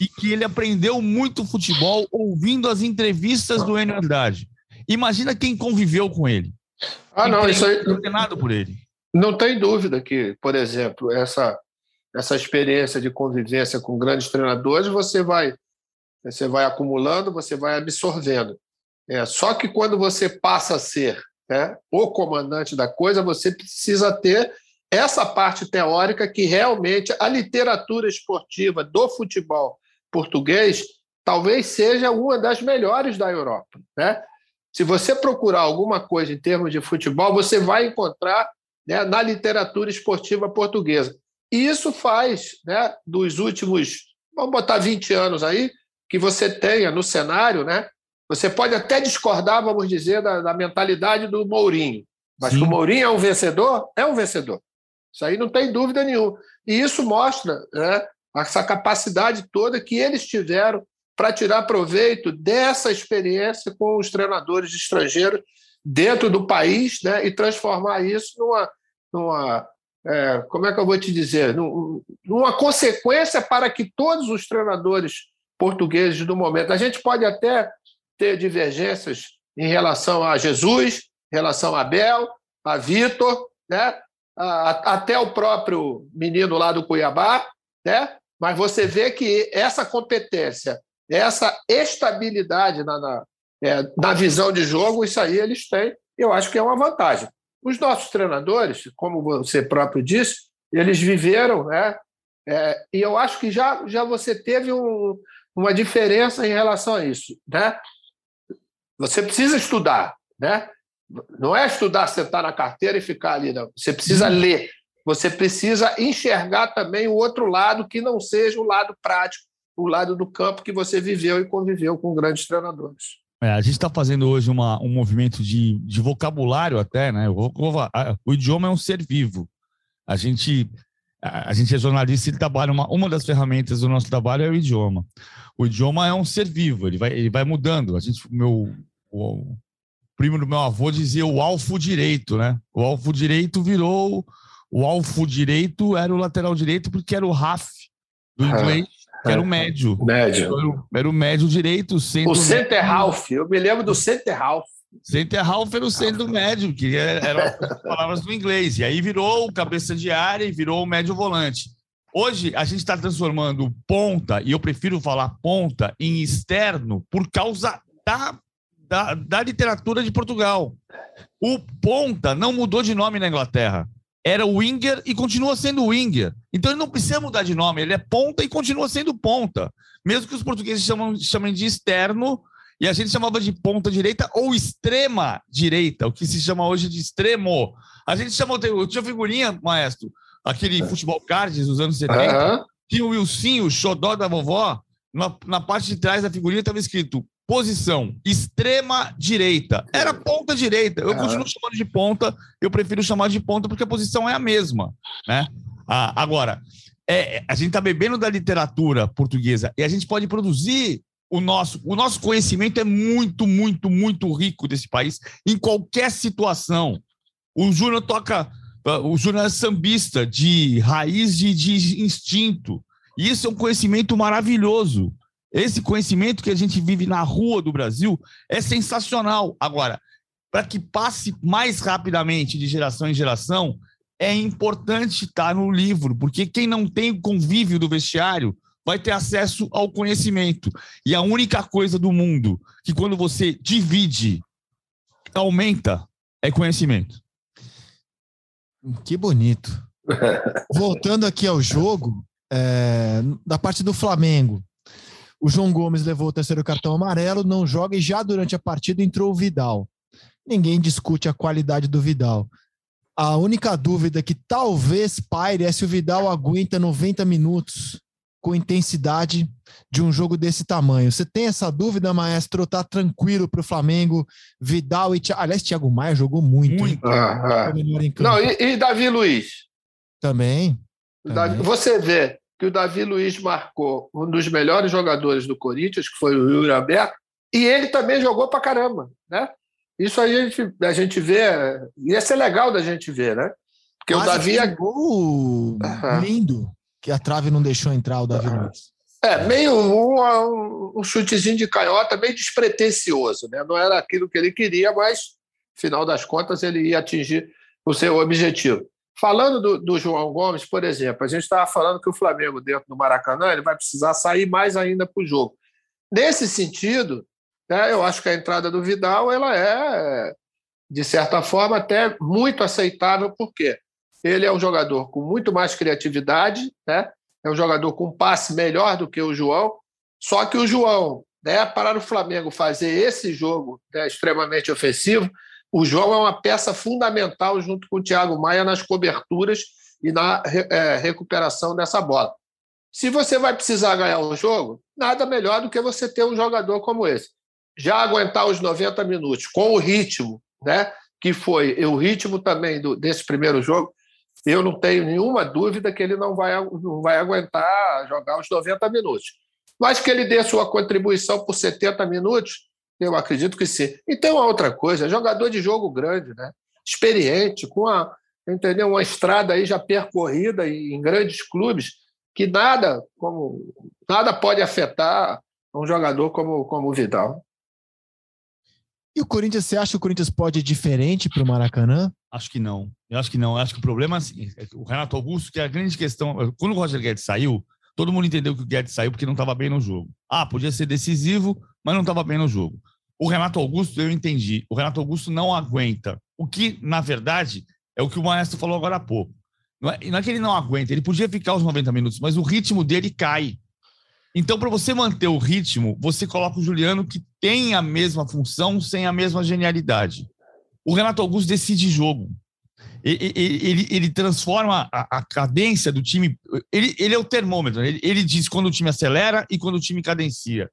Speaker 2: E que ele aprendeu muito futebol ouvindo as entrevistas do Enio Andrade. Imagina quem conviveu com ele.
Speaker 3: Ah, não, isso aí.
Speaker 2: por ele.
Speaker 3: Não tem dúvida que, por exemplo, essa, essa experiência de convivência com grandes treinadores, você vai, você vai acumulando, você vai absorvendo. É, só que quando você passa a ser né, o comandante da coisa, você precisa ter essa parte teórica que realmente a literatura esportiva do futebol português talvez seja uma das melhores da Europa. Né? Se você procurar alguma coisa em termos de futebol, você vai encontrar né, na literatura esportiva portuguesa. E isso faz, né, dos últimos, vamos botar 20 anos aí, que você tenha no cenário, né? Você pode até discordar, vamos dizer, da, da mentalidade do Mourinho, mas Sim. que o Mourinho é um vencedor, é um vencedor. Isso aí não tem dúvida nenhuma. E isso mostra né, essa capacidade toda que eles tiveram para tirar proveito dessa experiência com os treinadores estrangeiros dentro do país né, e transformar isso numa, numa é, como é que eu vou te dizer, numa consequência para que todos os treinadores portugueses do momento. A gente pode até ter divergências em relação a Jesus, em relação a Abel, a Vitor, né? até o próprio menino lá do Cuiabá, né? mas você vê que essa competência, essa estabilidade na, na, é, na visão de jogo, isso aí eles têm, eu acho que é uma vantagem. Os nossos treinadores, como você próprio disse, eles viveram, né? É, e eu acho que já, já você teve um, uma diferença em relação a isso, né? Você precisa estudar, né? Não é estudar, sentar na carteira e ficar ali, não. Você precisa uhum. ler. Você precisa enxergar também o outro lado que não seja o lado prático, o lado do campo que você viveu e conviveu com grandes treinadores.
Speaker 2: É, a gente está fazendo hoje uma, um movimento de, de vocabulário até, né? O, o, idioma é um ser vivo. A gente, a, a gente é jornalista e trabalha, uma, uma das ferramentas do nosso trabalho é o idioma. O idioma é um ser vivo, ele vai, ele vai mudando. A gente, meu, o, primo do meu avô dizia o alfo direito, né? O alfo direito virou o alfo direito era o lateral direito porque era o RAF do inglês, que era o médio.
Speaker 3: Médio.
Speaker 2: Era o, era o médio direito.
Speaker 3: Centro o center half, eu me lembro do center half.
Speaker 2: Center half era o centro médio, que eram as palavras do inglês. E aí virou o cabeça de área e virou o médio volante. Hoje a gente está transformando ponta, e eu prefiro falar ponta, em externo por causa da, da, da literatura de Portugal. O ponta não mudou de nome na Inglaterra era winger e continua sendo winger. Então ele não precisa mudar de nome, ele é ponta e continua sendo ponta. Mesmo que os portugueses chamam, chamem de externo, e a gente chamava de ponta direita ou extrema direita, o que se chama hoje de extremo. A gente chamou, eu tinha figurinha, maestro, aquele futebol cards dos anos 70, uhum. tinha o Wilson, o xodó da vovó, na, na parte de trás da figurinha estava escrito posição extrema direita. Era ponta direita. Eu continuo chamando de ponta, eu prefiro chamar de ponta porque a posição é a mesma, né? Ah, agora, é, a gente está bebendo da literatura portuguesa e a gente pode produzir o nosso, o nosso conhecimento é muito, muito, muito rico desse país em qualquer situação. O Júnior toca, o Júnior é sambista de raiz de, de instinto. E isso é um conhecimento maravilhoso. Esse conhecimento que a gente vive na rua do Brasil é sensacional. Agora, para que passe mais rapidamente de geração em geração, é importante estar no livro, porque quem não tem o convívio do vestiário vai ter acesso ao conhecimento. E a única coisa do mundo que, quando você divide, aumenta, é conhecimento.
Speaker 1: Que bonito. [laughs] Voltando aqui ao jogo, é, da parte do Flamengo. O João Gomes levou o terceiro cartão amarelo, não joga e já durante a partida entrou o Vidal. Ninguém discute a qualidade do Vidal. A única dúvida que talvez paire é se o Vidal aguenta 90 minutos com intensidade de um jogo desse tamanho. Você tem essa dúvida, maestro? Tá tranquilo para o Flamengo? Vidal e Thiago. Aliás, Thiago Maia jogou muito. muito.
Speaker 3: Ah, ah. Não, e, e, Davi Luiz?
Speaker 1: Também.
Speaker 3: Davi, você vê, que o Davi Luiz marcou um dos melhores jogadores do Corinthians, que foi o Yuri Alberto, e ele também jogou pra caramba, né? Isso aí a gente, a gente vê, ia ser legal da gente ver, né?
Speaker 1: Porque Mas o Davi... É gol lindo, que a trave não deixou entrar o Davi Luiz.
Speaker 3: É, meio um, um, um, chutezinho de canhota, meio despretensioso, né? Não era aquilo que ele queria, mas, final das contas, ele ia atingir o seu objetivo. Falando do, do, João Gomes, por exemplo, a gente estava falando que o Flamengo, dentro do Maracanã, ele vai precisar sair mais ainda para o jogo. Nesse sentido, né, eu acho que a entrada do Vidal ela é, de certa forma, até muito aceitável, porque ele é um jogador com muito mais criatividade, né, é um jogador com passe melhor do que o João, só que o João, né, para o Flamengo fazer esse jogo né, extremamente ofensivo, o João é uma peça fundamental junto com o Thiago Maia nas coberturas e na é, recuperação dessa bola. Se você vai precisar ganhar um jogo, nada melhor do que você ter um jogador como esse. Já aguentar os 90 minutos com o ritmo, né, que foi o ritmo também do, desse primeiro jogo, eu não tenho nenhuma dúvida que ele não vai, não vai aguentar jogar os 90 minutos. Mas que ele dê sua contribuição por 70 minutos, eu acredito que sim. E tem uma outra coisa, jogador de jogo grande, né? experiente, com a, entendeu? uma estrada aí já percorrida em grandes clubes, que nada, como, nada pode afetar um jogador como, como o Vidal.
Speaker 1: E o Corinthians, você acha que o Corinthians pode ir diferente para o Maracanã?
Speaker 2: Acho que não. Eu acho que não. Eu acho que o problema assim, é o Renato Augusto, que é a grande questão. Quando o Roger Guedes saiu, todo mundo entendeu que o Guedes saiu porque não estava bem no jogo. Ah, podia ser decisivo, mas não estava bem no jogo. O Renato Augusto, eu entendi. O Renato Augusto não aguenta. O que, na verdade, é o que o Maestro falou agora há pouco. Não é, não é que ele não aguenta, ele podia ficar os 90 minutos, mas o ritmo dele cai. Então, para você manter o ritmo, você coloca o Juliano que tem a mesma função, sem a mesma genialidade. O Renato Augusto decide jogo. Ele, ele, ele transforma a, a, cadência do time. Ele, ele é o termômetro. Ele, ele diz quando o time acelera e quando o time cadencia.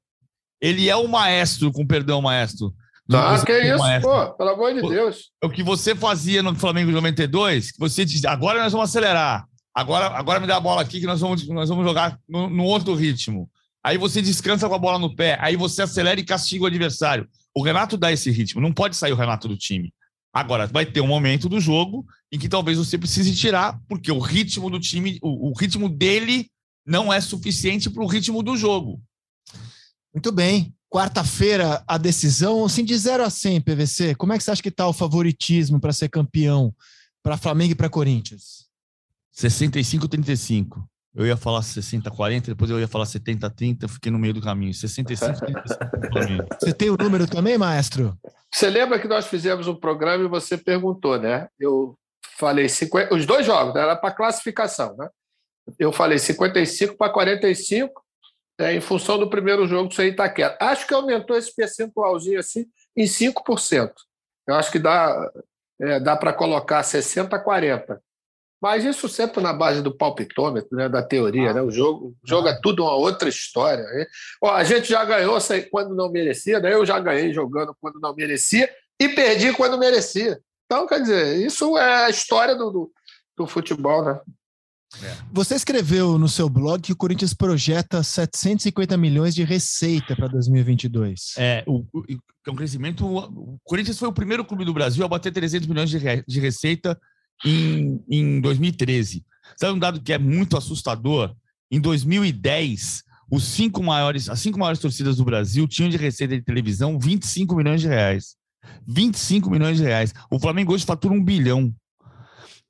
Speaker 2: Ele é o maestro, com perdão, maestro.
Speaker 3: Ah, que isso, maestro. pô, pelo amor de Deus.
Speaker 2: O que você fazia no Flamengo de 92, que você dizia, agora nós vamos acelerar. Agora, agora me dá a bola aqui que nós vamos, nós vamos jogar no outro ritmo. Aí você descansa com a bola no pé, aí você acelera e castiga o adversário. O Renato dá esse ritmo, não pode sair o Renato do time. Agora, vai ter um momento do jogo em que talvez você precise tirar, porque o ritmo do time, o, o ritmo dele não é suficiente para o ritmo do jogo.
Speaker 1: Muito bem. Quarta-feira, a decisão, assim, de 0 a 100, PVC. Como é que você acha que está o favoritismo para ser campeão para Flamengo e para Corinthians?
Speaker 2: 65-35. Eu ia falar 60-40, depois eu ia falar 70-30, fiquei no meio do caminho. 65-35 [laughs]
Speaker 1: Você tem o número também, maestro?
Speaker 3: Você lembra que nós fizemos um programa e você perguntou, né? Eu falei 50, os dois jogos, né? era para classificação, né? Eu falei 55 para 45, é, em função do primeiro jogo do Itaquera. Acho que aumentou esse percentualzinho assim em 5%. Eu acho que dá, é, dá para colocar 60 a 40. Mas isso sempre na base do palpitômetro, né, da teoria. Ah, né? O jogo, o jogo ah. é tudo uma outra história. Né? Ó, a gente já ganhou quando não merecia, né? eu já ganhei jogando quando não merecia e perdi quando merecia. Então, quer dizer, isso é a história do, do, do futebol. Né?
Speaker 1: É. Você escreveu no seu blog que o Corinthians projeta 750 milhões de receita para 2022.
Speaker 2: É, o, o, é um crescimento. O Corinthians foi o primeiro clube do Brasil a bater 300 milhões de, de receita em, em 2013. Sabe um dado que é muito assustador? Em 2010, os cinco maiores, as cinco maiores torcidas do Brasil tinham de receita de televisão 25 milhões de reais. 25 milhões de reais. O Flamengo hoje fatura um bilhão.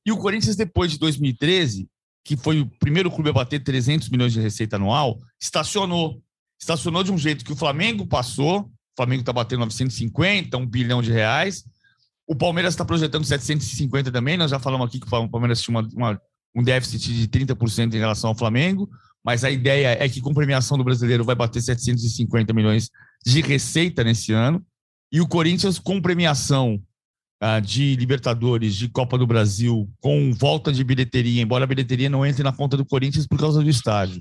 Speaker 2: E o Corinthians, depois de 2013, que foi o primeiro clube a bater 300 milhões de receita anual, estacionou. Estacionou de um jeito que o Flamengo passou. O Flamengo está batendo 950, um bilhão de reais. O Palmeiras está projetando 750 também. Nós já falamos aqui que o Palmeiras tinha uma, uma, um déficit de 30% em relação ao Flamengo, mas a ideia é que com premiação do brasileiro vai bater 750 milhões de receita nesse ano. E o Corinthians, com premiação uh, de Libertadores, de Copa do Brasil, com volta de bilheteria, embora a bilheteria não entre na conta do Corinthians por causa do estádio,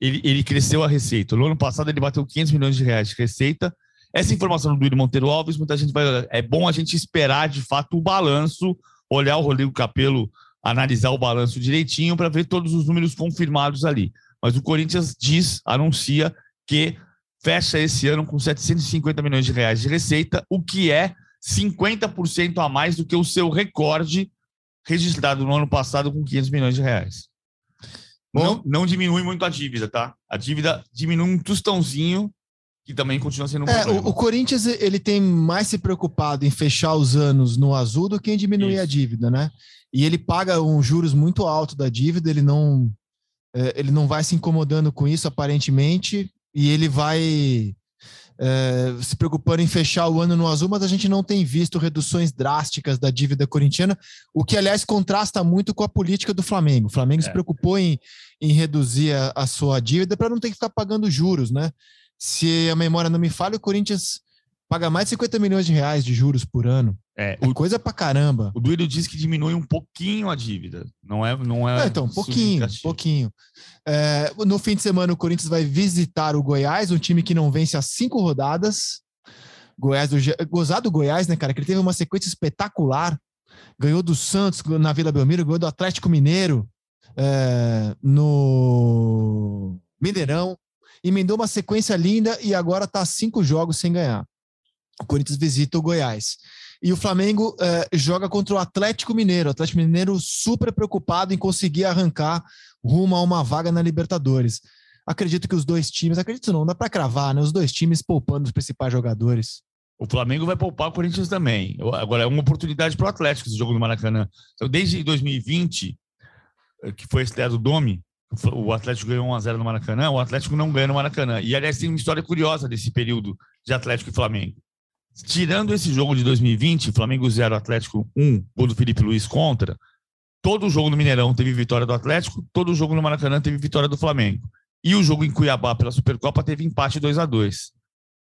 Speaker 2: ele, ele cresceu a receita. No ano passado, ele bateu 500 milhões de reais de receita essa informação do Duílio Monteiro Alves, muita gente vai. É bom a gente esperar de fato o balanço, olhar o Rodrigo Capelo, analisar o balanço direitinho para ver todos os números confirmados ali. Mas o Corinthians diz, anuncia que fecha esse ano com 750 milhões de reais de receita, o que é 50% a mais do que o seu recorde registrado no ano passado com 500 milhões de reais. Bom, não, não diminui muito a dívida, tá? A dívida diminui um tostãozinho que também continua sendo um
Speaker 1: é, problema. O, Corinthians ele tem mais se preocupado em fechar os anos no azul do que em diminuir Isso. a dívida, né? E ele paga um juros muito alto da dívida, ele não é, ele não vai se incomodando com isso aparentemente e ele vai é, se preocupando em fechar o ano no azul, mas a gente não tem visto reduções drásticas da dívida corintiana, o que, aliás, contrasta muito com a política do Flamengo. O Flamengo é. se preocupou em, em reduzir a, a sua dívida para não ter que ficar pagando juros, né? Se a memória não me falha, o Corinthians paga mais de 50 milhões de reais de juros por ano. É, é o, coisa pra caramba.
Speaker 2: O Duílio diz que diminui um pouquinho a dívida. Não é, não é.
Speaker 1: é então, pouquinho, pouquinho. É, no fim de semana, o Corinthians vai visitar o Goiás, um time que não vence há cinco rodadas. Goiás do gozado do Goiás, né, cara? Que ele teve uma sequência espetacular. Ganhou do Santos na Vila Belmiro, ganhou do Atlético Mineiro é, no Mineirão emendou uma sequência linda e agora está cinco jogos sem ganhar. O Corinthians visita o Goiás. E o Flamengo eh, joga contra o Atlético Mineiro. O Atlético Mineiro super preocupado em conseguir arrancar rumo a uma vaga na Libertadores. Acredito que os dois times, acredito não, dá para cravar, né? Os dois times poupando os principais jogadores.
Speaker 2: O Flamengo vai poupar o Corinthians também. Agora é uma oportunidade para o Atlético esse jogo do Maracanã. Então, desde 2020, eh, que foi a estreia do Domi, o Atlético ganhou 1x0 no Maracanã, o Atlético não ganha no Maracanã. E, aliás, tem uma história curiosa desse período de Atlético e Flamengo. Tirando esse jogo de 2020, Flamengo 0, Atlético 1, gol do Felipe Luiz contra, todo jogo no Mineirão teve vitória do Atlético, todo jogo no Maracanã teve vitória do Flamengo. E o jogo em Cuiabá pela Supercopa teve empate 2 a 2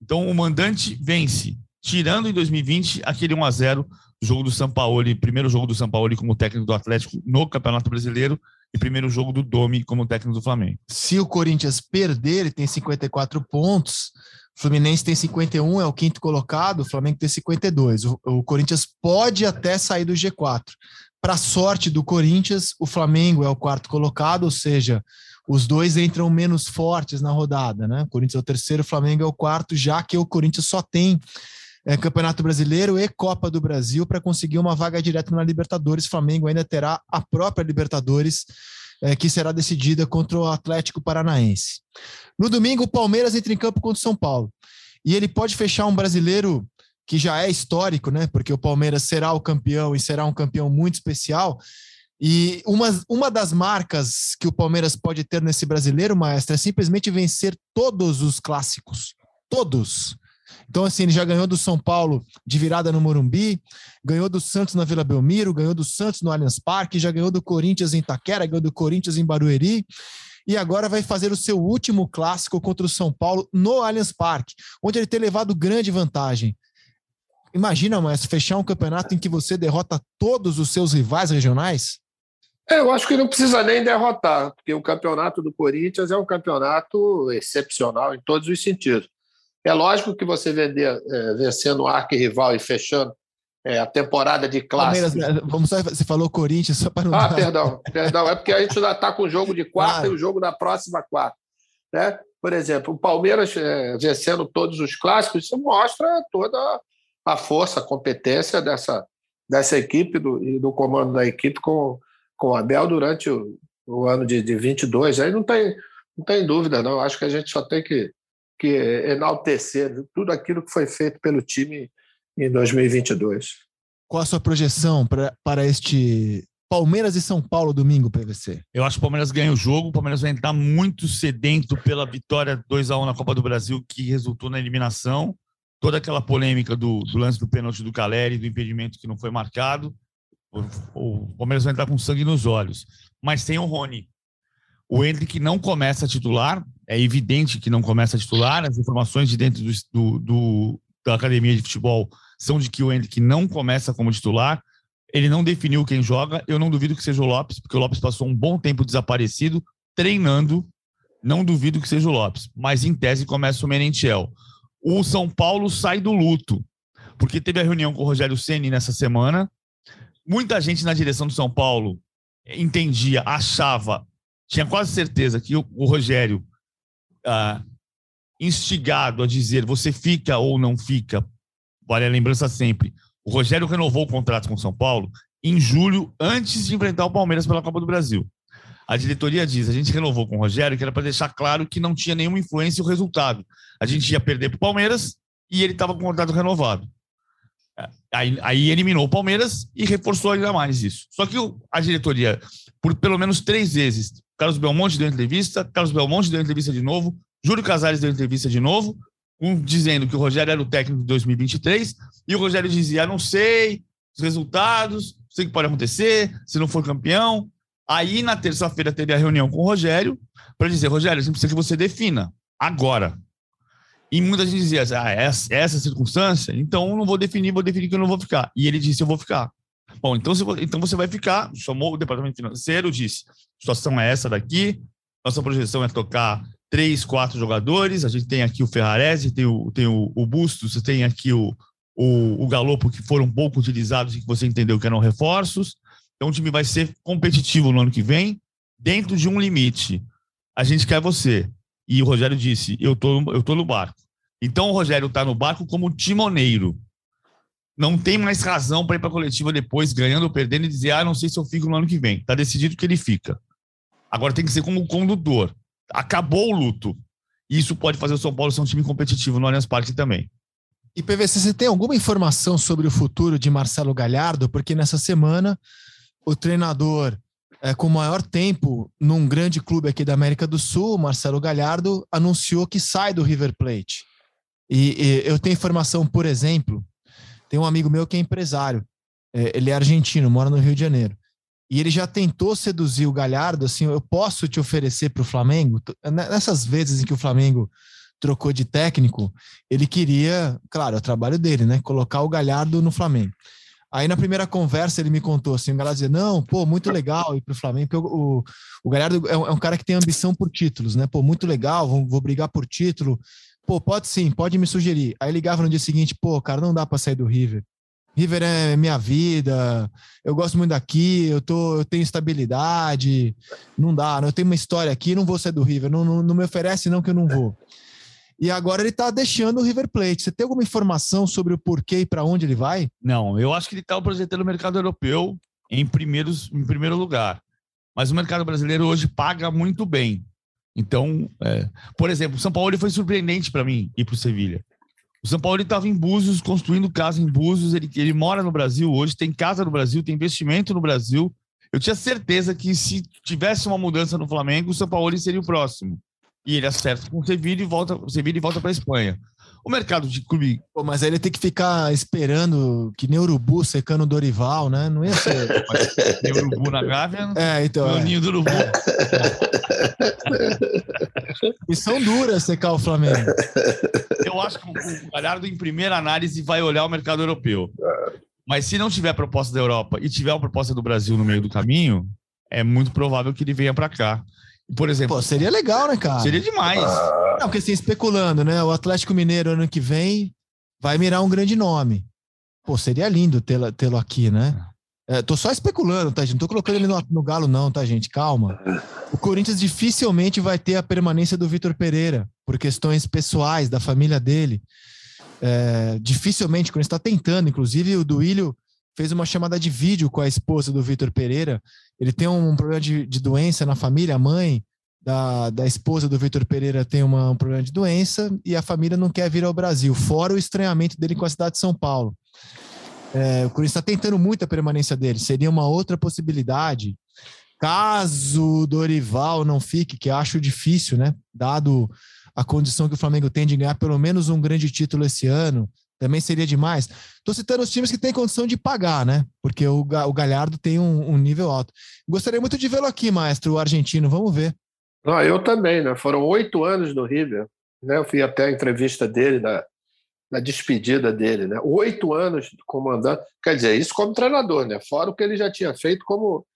Speaker 2: Então o mandante vence, tirando em 2020 aquele 1 a 0 jogo do São Paulo, primeiro jogo do São Paulo como técnico do Atlético no Campeonato Brasileiro, e primeiro jogo do Domi como técnico do Flamengo.
Speaker 1: Se o Corinthians perder, ele tem 54 pontos. Fluminense tem 51, é o quinto colocado. O Flamengo tem 52. O, o Corinthians pode até sair do G4. Para sorte do Corinthians, o Flamengo é o quarto colocado, ou seja, os dois entram menos fortes na rodada, né? O Corinthians é o terceiro, o Flamengo é o quarto, já que o Corinthians só tem é, Campeonato Brasileiro e Copa do Brasil para conseguir uma vaga direta na Libertadores. Flamengo ainda terá a própria Libertadores, é, que será decidida contra o Atlético Paranaense. No domingo, o Palmeiras entra em campo contra o São Paulo. E ele pode fechar um brasileiro que já é histórico, né? Porque o Palmeiras será o campeão e será um campeão muito especial. E uma, uma das marcas que o Palmeiras pode ter nesse brasileiro, maestro, é simplesmente vencer todos os clássicos. Todos. Então, assim, ele já ganhou do São Paulo de virada no Morumbi, ganhou do Santos na Vila Belmiro, ganhou do Santos no Allianz Parque, já ganhou do Corinthians em Itaquera, ganhou do Corinthians em Barueri, e agora vai fazer o seu último clássico contra o São Paulo no Allianz Parque, onde ele tem levado grande vantagem. Imagina, mas fechar um campeonato em que você derrota todos os seus rivais regionais?
Speaker 3: É, eu acho que não precisa nem derrotar, porque o campeonato do Corinthians é um campeonato excepcional em todos os sentidos. É lógico que você vender, é, vencendo o arquirrival e fechando é, a temporada de clássicos.
Speaker 1: Palmeiras, vamos só, você falou Corinthians, só para não.
Speaker 3: Ah, perdão, [laughs] perdão. É porque a gente já está com o jogo de quarta claro. e o jogo da próxima quarta. Né? Por exemplo, o Palmeiras é, vencendo todos os clássicos, isso mostra toda a força, a competência dessa, dessa equipe do, e do comando da equipe com, com o Abel durante o, o ano de, de 22. Aí não tem, não tem dúvida, não. Acho que a gente só tem que que enaltecer tudo aquilo que foi feito pelo time em 2022.
Speaker 1: Qual a sua projeção pra, para este Palmeiras e São Paulo domingo, PVC?
Speaker 2: Eu acho que o Palmeiras ganha o jogo. O Palmeiras vai entrar muito sedento pela vitória 2 a 1 na Copa do Brasil, que resultou na eliminação. Toda aquela polêmica do, do lance do pênalti do Caleri, do impedimento que não foi marcado. O, o Palmeiras vai entrar com sangue nos olhos. Mas tem o Rony. O Hendrick não começa a titular, é evidente que não começa a titular. As informações de dentro do, do, do, da academia de futebol são de que o Hendrick não começa como titular. Ele não definiu quem joga. Eu não duvido que seja o Lopes, porque o Lopes passou um bom tempo desaparecido, treinando. Não duvido que seja o Lopes, mas em tese começa o Menentiel. O São Paulo sai do luto, porque teve a reunião com o Rogério Ceni nessa semana. Muita gente na direção do São Paulo entendia, achava, tinha quase certeza que o, o Rogério ah, instigado a dizer você fica ou não fica, vale a lembrança sempre, o Rogério renovou o contrato com o São Paulo em julho, antes de enfrentar o Palmeiras pela Copa do Brasil. A diretoria diz: a gente renovou com o Rogério, que era para deixar claro que não tinha nenhuma influência o resultado. A gente ia perder para o Palmeiras e ele estava com o contrato renovado. Aí, aí, eliminou o Palmeiras e reforçou ainda mais isso. Só que a diretoria, por pelo menos três vezes, Carlos Belmonte deu entrevista, Carlos Belmonte deu entrevista de novo, Júlio Casares deu entrevista de novo, um dizendo que o Rogério era o técnico de 2023, e o Rogério dizia: não sei os resultados, sei o que pode acontecer, se não for campeão. Aí, na terça-feira, teve a reunião com o Rogério para dizer: Rogério, a gente precisa que você defina agora. E muita gente dizia: ah, essa, essa circunstância, então não vou definir, vou definir que eu não vou ficar. E ele disse: eu vou ficar. Bom, então, se, então você vai ficar, chamou o departamento financeiro, disse: situação é essa daqui, nossa projeção é tocar três, quatro jogadores. A gente tem aqui o Ferrarese, tem o, tem o, o Bustos, tem aqui o, o, o Galopo, que foram pouco utilizados e que você entendeu que eram reforços. Então o time vai ser competitivo no ano que vem, dentro de um limite. A gente quer você. E o Rogério disse: eu tô, eu tô no barco. Então o Rogério está no barco como timoneiro não tem mais razão para ir para a coletiva depois, ganhando ou perdendo, e dizer, ah, não sei se eu fico no ano que vem. Está decidido que ele fica. Agora tem que ser como condutor. Acabou o luto. Isso pode fazer o São Paulo ser um time competitivo no Allianz Parque também.
Speaker 1: E PVC, você tem alguma informação sobre o futuro de Marcelo Galhardo? Porque nessa semana o treinador é, com maior tempo num grande clube aqui da América do Sul, Marcelo Galhardo, anunciou que sai do River Plate. E, e eu tenho informação, por exemplo, tem um amigo meu que é empresário. É, ele é argentino, mora no Rio de Janeiro. E ele já tentou seduzir o Galhardo, assim, eu posso te oferecer para o Flamengo? Nessas vezes em que o Flamengo trocou de técnico, ele queria, claro, é o trabalho dele, né? Colocar o Galhardo no Flamengo. Aí na primeira conversa ele me contou assim, o Galhardo dizia, não, pô, muito legal ir pro Flamengo, porque o, o, o Galhardo é um, é um, cara que tem ambição por títulos, né? Pô, muito legal, vou, vou brigar por título. Pô, pode sim, pode me sugerir. Aí ligava no dia seguinte, pô, cara, não dá para sair do River. River é minha vida, eu gosto muito daqui, eu, tô, eu tenho estabilidade, não dá, eu tenho uma história aqui, não vou sair do River, não, não, não me oferece não que eu não vou. E agora ele está deixando o River Plate. Você tem alguma informação sobre o porquê e para onde ele vai?
Speaker 2: Não, eu acho que ele está projetando o mercado europeu em, primeiros, em primeiro lugar. Mas o mercado brasileiro hoje paga muito bem. Então, é, por exemplo, o São Paulo foi surpreendente para mim ir para o Sevilha. O São Paulo estava em Búzios, construindo casa em Búzios. Ele, ele mora no Brasil hoje, tem casa no Brasil, tem investimento no Brasil. Eu tinha certeza que se tivesse uma mudança no Flamengo, o São Paulo seria o próximo e ele acerta com o Sevilla e volta, Sevilla e volta para a Espanha. O mercado de clube.
Speaker 1: Pô, mas aí ele tem que ficar esperando que nem urubu secando o Dorival, né? Não ia ser. [laughs]
Speaker 2: nem urubu na Gávea.
Speaker 1: É, então.
Speaker 2: É. ninho do urubu.
Speaker 1: e são duras secar o Flamengo.
Speaker 2: Eu acho que o Galhardo, em primeira análise, vai olhar o mercado europeu. Mas se não tiver proposta da Europa e tiver uma proposta do Brasil no meio do caminho, é muito provável que ele venha para cá. Por exemplo. Pô,
Speaker 1: seria legal, né, cara?
Speaker 2: Seria demais.
Speaker 1: Não, porque assim, especulando, né? O Atlético Mineiro ano que vem vai mirar um grande nome. Pô, seria lindo tê-lo aqui, né? É, tô só especulando, tá, gente? Não tô colocando ele no, no, galo, não, tá, gente? Calma. O Corinthians dificilmente vai ter a permanência do Vitor Pereira, por questões pessoais, da família dele. É, dificilmente, o Corinthians está tentando, inclusive o Duílio fez uma chamada de vídeo com a esposa do Vitor Pereira. Ele tem um problema de, de, doença na família, a mãe da, da esposa do Vitor Pereira tem uma, um problema de doença e a família não quer vir ao Brasil, fora o estranhamento dele com a cidade de São Paulo. É, o Corinthians está tentando muito a permanência dele, seria uma outra possibilidade. Caso o Dorival não fique, que acho difícil, né? Dado a condição que o Flamengo tem de ganhar pelo menos um grande título esse ano, também seria demais. Estou citando os times que têm condição de pagar, né? Porque o, o Galhardo tem um, um nível alto. Gostaria muito de vê-lo aqui, maestro, o argentino. Vamos ver.
Speaker 3: Não, eu também, né? Foram oito anos no River. Né? Eu fui até a entrevista dele, na, na despedida dele, né? Oito anos comandando. Quer dizer, isso como treinador, né? Fora o que ele já tinha feito como,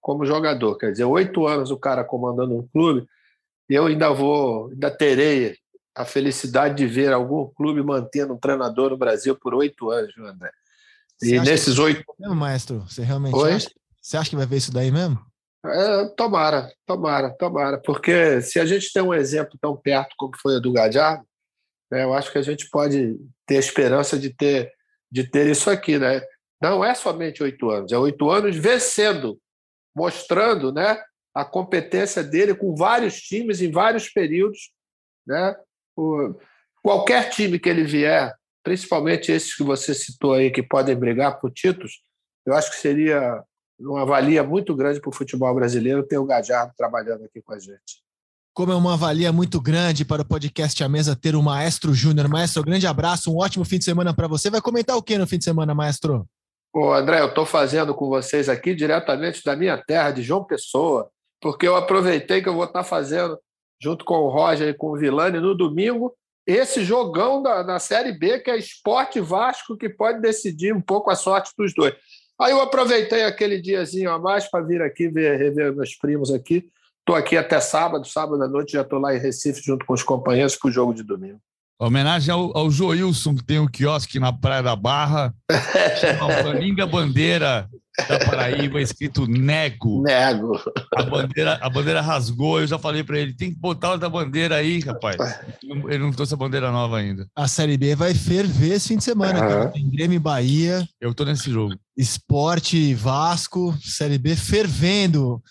Speaker 3: como jogador. Quer dizer, oito anos o cara comandando um clube. E eu ainda vou, ainda terei a felicidade de ver algum clube mantendo um treinador no Brasil por oito anos, viu, André?
Speaker 1: E nesses oito. Mesmo, maestro? Você realmente Oi? acha? Você acha que vai ver isso daí mesmo?
Speaker 3: É, tomara, tomara, tomara. Porque se a gente tem um exemplo tão perto como foi o do Gadiardo, né, eu acho que a gente pode ter a esperança de ter, de ter isso aqui. Né? Não é somente oito anos, é oito anos vencendo, mostrando né, a competência dele com vários times em vários períodos. Né? Qualquer time que ele vier, principalmente esses que você citou aí, que podem brigar por títulos, eu acho que seria uma valia muito grande para o futebol brasileiro ter o Gajardo trabalhando aqui com a gente.
Speaker 1: Como é uma valia muito grande para o podcast A Mesa ter o Maestro Júnior. Maestro, grande abraço, um ótimo fim de semana para você. Vai comentar o que no fim de semana, Maestro?
Speaker 3: Ô, André, eu estou fazendo com vocês aqui diretamente da minha terra, de João Pessoa, porque eu aproveitei que eu vou estar fazendo junto com o Roger e com o Vilani no domingo, esse jogão da, Série B, que é Esporte Vasco, que pode decidir um pouco a sorte dos dois. Aí eu aproveitei aquele diazinho a mais para vir aqui ver, rever meus primos aqui. Estou aqui até sábado, sábado à noite já estou lá em Recife junto com os companheiros para o jogo de domingo.
Speaker 2: Homenagem ao, ao Joilson, que tem um quiosque na Praia da Barra, [laughs] chama Linda Bandeira da Paraíba, escrito Nego.
Speaker 3: Nego.
Speaker 2: A bandeira, a bandeira rasgou, eu já falei para ele, tem que botar outra bandeira aí, rapaz. Ele não trouxe a bandeira nova ainda.
Speaker 1: A Série B vai ferver esse fim de semana, uhum. cara. Tem Grêmio Bahia.
Speaker 2: Eu tô nesse jogo.
Speaker 1: Esporte Vasco, Série B fervendo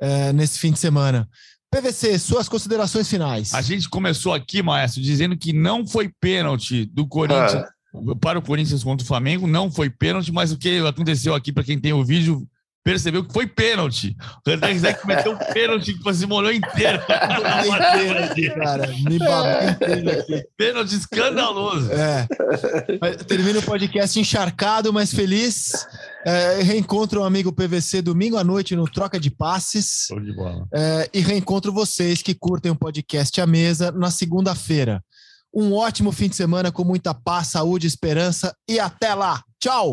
Speaker 1: é, nesse fim de semana. PVC, suas considerações finais.
Speaker 2: A gente começou aqui, Maestro, dizendo que não foi pênalti do Corinthians. Ah para o Corinthians contra o Flamengo, não foi pênalti, mas o que aconteceu aqui, para quem tem o vídeo, percebeu que foi pênalti. O Renan Zé cometeu um pênalti que se molhou [laughs] inteiro.
Speaker 1: cara, me inteiro aqui.
Speaker 2: Pênalti escandaloso.
Speaker 1: É. Termina o podcast encharcado, mas feliz. É, reencontro o amigo PVC domingo à noite no Troca de Passes.
Speaker 2: Show de bola.
Speaker 1: É, e reencontro vocês que curtem o podcast à mesa na segunda-feira. Um ótimo fim de semana com muita paz, saúde, esperança e até lá. Tchau!